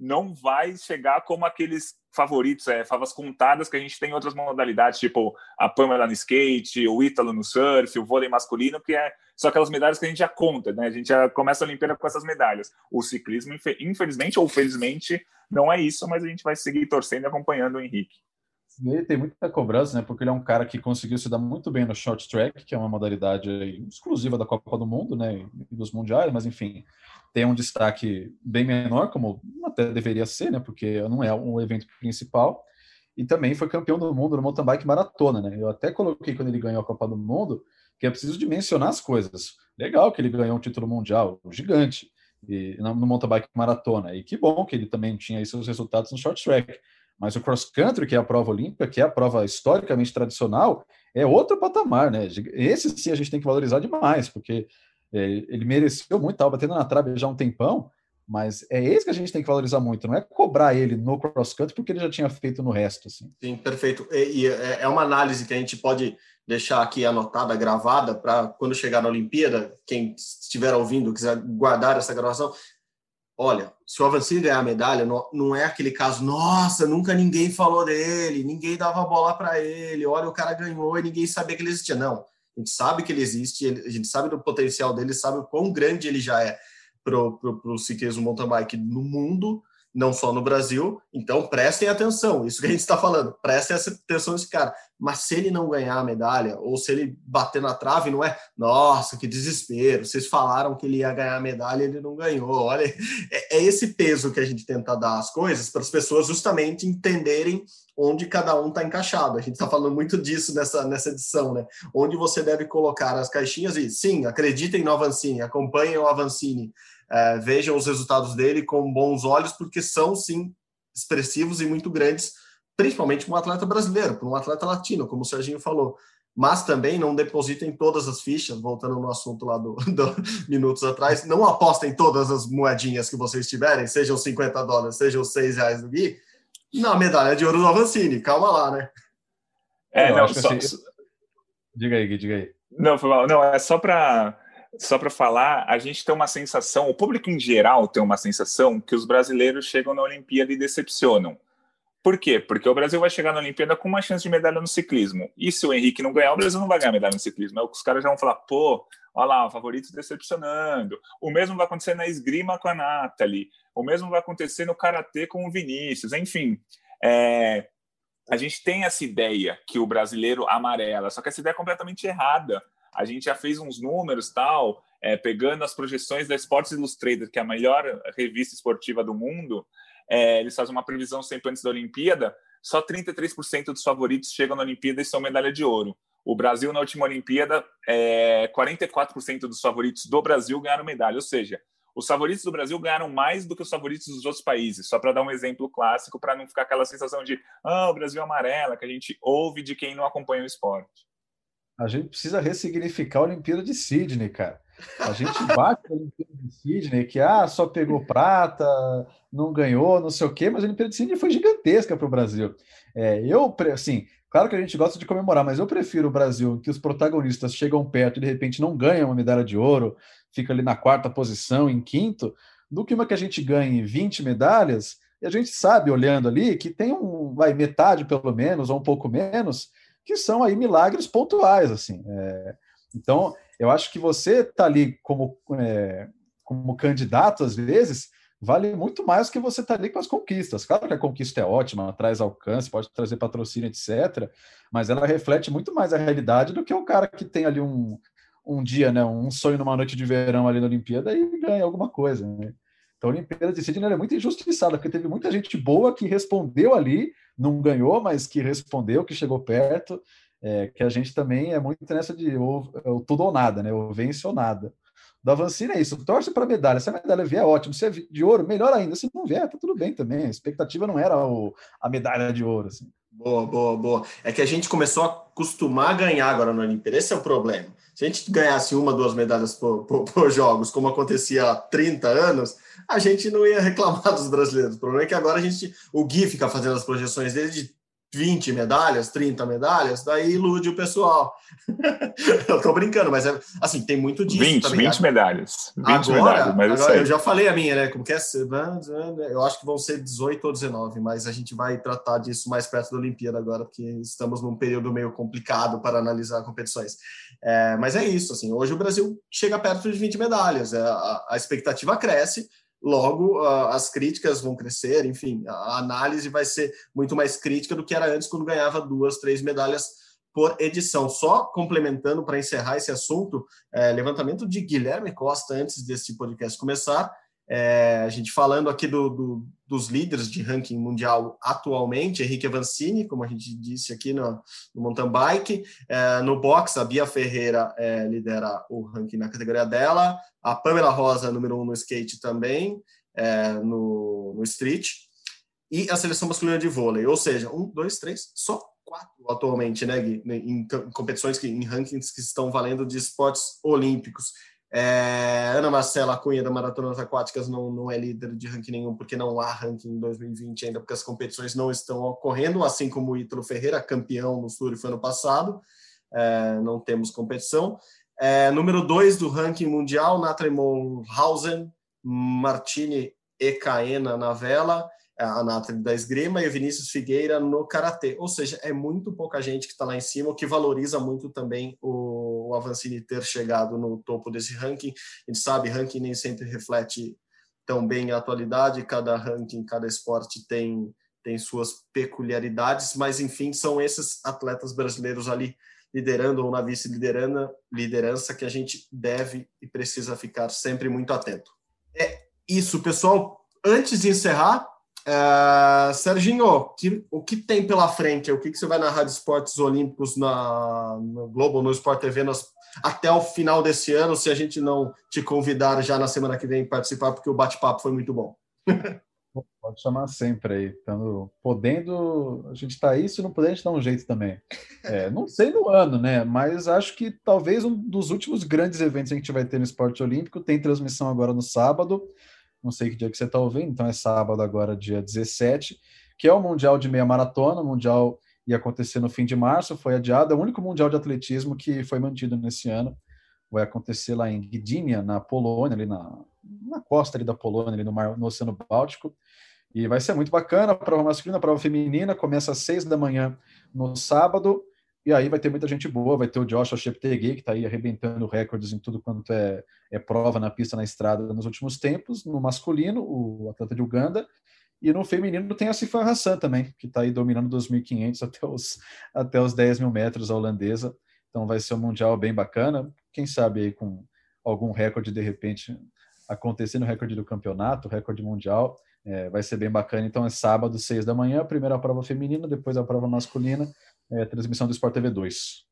não vai chegar como aqueles favoritos, é, favas contadas que a gente tem em outras modalidades, tipo a Pamela no skate, o Ítalo no surf, o vôlei masculino, que é só aquelas medalhas que a gente já conta, né? A gente já começa a Olimpíada com essas medalhas. O ciclismo, infelizmente ou felizmente, não é isso, mas a gente vai seguir torcendo e acompanhando o Henrique. Ele tem muita cobrança, né? Porque ele é um cara que conseguiu se dar muito bem no short track, que é uma modalidade exclusiva da Copa do Mundo, né? E dos mundiais, mas enfim, tem um destaque bem menor, como até deveria ser, né? Porque não é um evento principal. E também foi campeão do mundo no mountain bike maratona, né? Eu até coloquei quando ele ganhou a Copa do Mundo que é preciso de mencionar as coisas. Legal que ele ganhou um título mundial gigante e, no mountain bike maratona. E que bom que ele também tinha seus resultados no short track. Mas o cross country, que é a prova olímpica, que é a prova historicamente tradicional, é outro patamar, né? Esse sim a gente tem que valorizar demais, porque é, ele mereceu muito, estava batendo na trave já um tempão, mas é esse que a gente tem que valorizar muito, não é cobrar ele no cross country porque ele já tinha feito no resto. Assim. Sim, perfeito. E, e é, é uma análise que a gente pode deixar aqui anotada, gravada, para quando chegar na Olimpíada, quem estiver ouvindo, quiser guardar essa gravação. Olha, se o Avancini ganhar a medalha, não, não é aquele caso, nossa, nunca ninguém falou dele, ninguém dava bola para ele, olha, o cara ganhou e ninguém sabia que ele existia. Não, a gente sabe que ele existe, a gente sabe do potencial dele, sabe o quão grande ele já é para o ciclismo mountain bike no mundo, não só no Brasil. Então prestem atenção, isso que a gente está falando, prestem atenção nesse cara. Mas se ele não ganhar a medalha, ou se ele bater na trave, não é, nossa, que desespero, vocês falaram que ele ia ganhar a medalha e ele não ganhou. Olha, é, é esse peso que a gente tenta dar às coisas para as pessoas justamente entenderem onde cada um está encaixado. A gente está falando muito disso nessa, nessa edição, né? Onde você deve colocar as caixinhas e, sim, acreditem no Avancini, acompanhem o Avancini, é, vejam os resultados dele com bons olhos, porque são, sim, expressivos e muito grandes, principalmente para um atleta brasileiro, para um atleta latino, como o Serginho falou. Mas também não depositem todas as fichas, voltando no assunto lá do, [LAUGHS] do minutos atrás, não apostem todas as moedinhas que vocês tiverem, sejam 50 dólares, sejam 6 reais do Gui, na medalha de ouro do Avancini. Calma lá, né? É, não, só... assim... Diga aí, Gui, diga aí. Não, foi mal. Não, é só para só para falar, a gente tem uma sensação, o público em geral tem uma sensação que os brasileiros chegam na Olimpíada e decepcionam. Por quê? Porque o Brasil vai chegar na Olimpíada com uma chance de medalha no ciclismo. E se o Henrique não ganhar, o Brasil não vai ganhar medalha no ciclismo. É o que os caras já vão falar, pô, olha lá, o favorito decepcionando. O mesmo vai acontecer na esgrima com a Nathalie. O mesmo vai acontecer no karatê com o Vinícius. Enfim, é, a gente tem essa ideia que o brasileiro amarela, só que essa ideia é completamente errada. A gente já fez uns números tal, é, pegando as projeções da Sports Illustrated, que é a melhor revista esportiva do mundo. É, eles fazem uma previsão sempre antes da Olimpíada. Só 33% dos favoritos chegam na Olimpíada e são medalha de ouro. O Brasil, na última Olimpíada, é, 44% dos favoritos do Brasil ganharam medalha. Ou seja, os favoritos do Brasil ganharam mais do que os favoritos dos outros países. Só para dar um exemplo clássico, para não ficar aquela sensação de ah, o Brasil é amarela, que a gente ouve de quem não acompanha o esporte. A gente precisa ressignificar a Olimpíada de Sydney, cara. A gente bate a Olimpíada de Sydney, que ah, só pegou prata, não ganhou, não sei o quê, mas a Olimpíada de Sydney foi gigantesca para o Brasil. É, eu, assim, claro que a gente gosta de comemorar, mas eu prefiro o Brasil que os protagonistas chegam perto e de repente não ganham uma medalha de ouro, fica ali na quarta posição, em quinto, do que uma que a gente ganhe 20 medalhas e a gente sabe, olhando ali, que tem um, vai, metade pelo menos, ou um pouco menos, que são aí milagres pontuais, assim. É, então, eu acho que você tá ali como, é, como candidato, às vezes, vale muito mais que você tá ali com as conquistas. Claro que a conquista é ótima, traz alcance, pode trazer patrocínio, etc., mas ela reflete muito mais a realidade do que o cara que tem ali um, um dia, né, um sonho numa noite de verão ali na Olimpíada e ganha alguma coisa, né? Então a Olimpíada de Sydney é muito injustiçada, porque teve muita gente boa que respondeu ali, não ganhou, mas que respondeu, que chegou perto, é, que a gente também é muito nessa de ou, ou tudo ou nada, né? Ou vence ou nada. Da Vancina é isso, torce para medalha. Se a medalha vier, ótimo. Se é de ouro, melhor ainda. Se não vier, tá tudo bem também. A expectativa não era o, a medalha de ouro. Assim. Boa, boa, boa. É que a gente começou a acostumar a ganhar agora no Olimpíada. Esse é o problema. Se a gente ganhasse uma, duas medalhas por, por, por jogos, como acontecia há 30 anos, a gente não ia reclamar [LAUGHS] dos brasileiros. O problema é que agora a gente, o Gui fica fazendo as projeções dele de 20 medalhas, 30 medalhas, daí ilude o pessoal. [LAUGHS] eu tô brincando, mas é assim, tem muito disso 20, também. 20 medalhas. 20 agora, medalhas, mas agora eu já falei a minha, né? Como que é? Eu acho que vão ser 18 ou 19, mas a gente vai tratar disso mais perto da Olimpíada agora, porque estamos num período meio complicado para analisar competições. É, mas é isso, assim, hoje o Brasil chega perto de 20 medalhas, é, a, a expectativa cresce, Logo, as críticas vão crescer, enfim, a análise vai ser muito mais crítica do que era antes, quando ganhava duas, três medalhas por edição. Só complementando para encerrar esse assunto, é, levantamento de Guilherme Costa antes desse podcast começar. É, a gente falando aqui do, do, dos líderes de ranking mundial atualmente, Henrique Avancini, como a gente disse aqui no, no mountain bike, é, no box a Bia Ferreira é, lidera o ranking na categoria dela, a Pamela Rosa número um no skate também, é, no, no street, e a seleção masculina de vôlei, ou seja, um, dois, três, só quatro atualmente, né, Gui, em, competições que, em rankings que estão valendo de esportes olímpicos. É, Ana Marcela Cunha da Maratonas Aquáticas não, não é líder de ranking nenhum, porque não há ranking em 2020 ainda, porque as competições não estão ocorrendo, assim como o Ítalo Ferreira, campeão no Surf ano passado, é, não temos competição. É, número 2 do ranking mundial, Nathalie Molhausen, Martini Ecaena na vela, a Nathalie da esgrima e o Vinícius Figueira no karatê. Ou seja, é muito pouca gente que está lá em cima, o que valoriza muito também o, o Avancini ter chegado no topo desse ranking. A gente sabe, ranking nem sempre reflete tão bem a atualidade, cada ranking, cada esporte tem tem suas peculiaridades, mas enfim, são esses atletas brasileiros ali liderando ou na vice-liderança liderança que a gente deve e precisa ficar sempre muito atento. É isso, pessoal. Antes de encerrar, Uh, Serginho, que, o que tem pela frente? O que, que você vai narrar de esportes olímpicos na, no Globo, no Sport TV, nas, até o final desse ano, se a gente não te convidar já na semana que vem participar, porque o bate-papo foi muito bom. [LAUGHS] Pode chamar sempre aí. Podendo, a gente está aí, se não puder, a gente dá um jeito também. É, não sei no ano, né? Mas acho que talvez um dos últimos grandes eventos que a gente vai ter no esporte olímpico tem transmissão agora no sábado não sei que dia que você está ouvindo, então é sábado agora, dia 17, que é o Mundial de Meia Maratona, o Mundial ia acontecer no fim de março, foi adiado, é o único Mundial de Atletismo que foi mantido nesse ano, vai acontecer lá em Gdynia, na Polônia, ali na, na costa ali da Polônia, ali no, mar, no Oceano Báltico, e vai ser muito bacana, a prova masculina, a prova feminina, começa às seis da manhã no sábado, e aí vai ter muita gente boa, vai ter o Joshua Cheptegei, que está aí arrebentando recordes em tudo quanto é, é prova na pista, na estrada nos últimos tempos. No masculino, o atleta de Uganda. E no feminino tem a Sifan Hassan também, que está aí dominando 2.500 até os, até os 10 mil metros, a holandesa. Então vai ser um mundial bem bacana. Quem sabe aí com algum recorde de repente acontecendo, recorde do campeonato, recorde mundial. É, vai ser bem bacana. Então é sábado, 6 da manhã, primeira prova feminina, depois a prova masculina é, transmissão do Sport TV 2.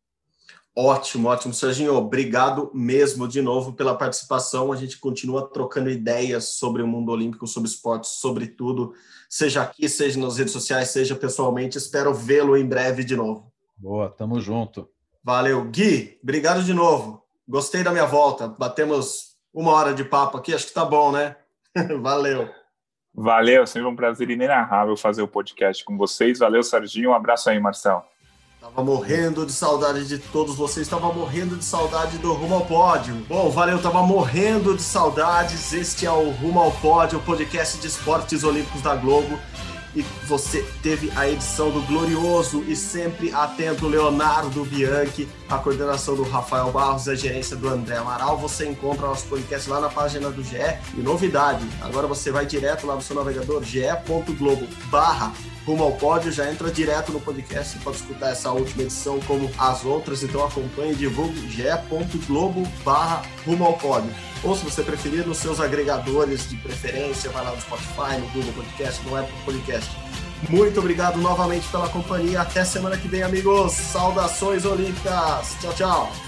Ótimo, ótimo, Serginho. Obrigado mesmo de novo pela participação. A gente continua trocando ideias sobre o mundo olímpico, sobre esportes, sobre tudo, seja aqui, seja nas redes sociais, seja pessoalmente. Espero vê-lo em breve de novo. Boa, tamo junto. Valeu. Gui, obrigado de novo. Gostei da minha volta. Batemos uma hora de papo aqui, acho que tá bom, né? [LAUGHS] Valeu. Valeu, sempre um prazer inenarrável fazer o podcast com vocês. Valeu, Serginho. Um abraço aí, Marcelo. Tava morrendo de saudade de todos vocês, tava morrendo de saudade do Rumo ao Pódio. Bom, valeu, tava morrendo de saudades. Este é o Rumo ao Pódio, o podcast de esportes olímpicos da Globo. E você teve a edição do glorioso e sempre atento Leonardo Bianchi, a coordenação do Rafael Barros, a gerência do André Amaral. Você encontra nosso podcast lá na página do GE. E novidade, agora você vai direto lá no seu navegador ge.globo barra rumo ao pódio, já entra direto no podcast, você pode escutar essa última edição como as outras, então acompanhe e divulgue ge.globo barra rumo ao pódio. Ou se você preferir, nos seus agregadores de preferência, vai lá no Spotify, no Google Podcast, no Apple Podcast. Muito obrigado novamente pela companhia. Até semana que vem, amigos. Saudações olímpicas. Tchau, tchau.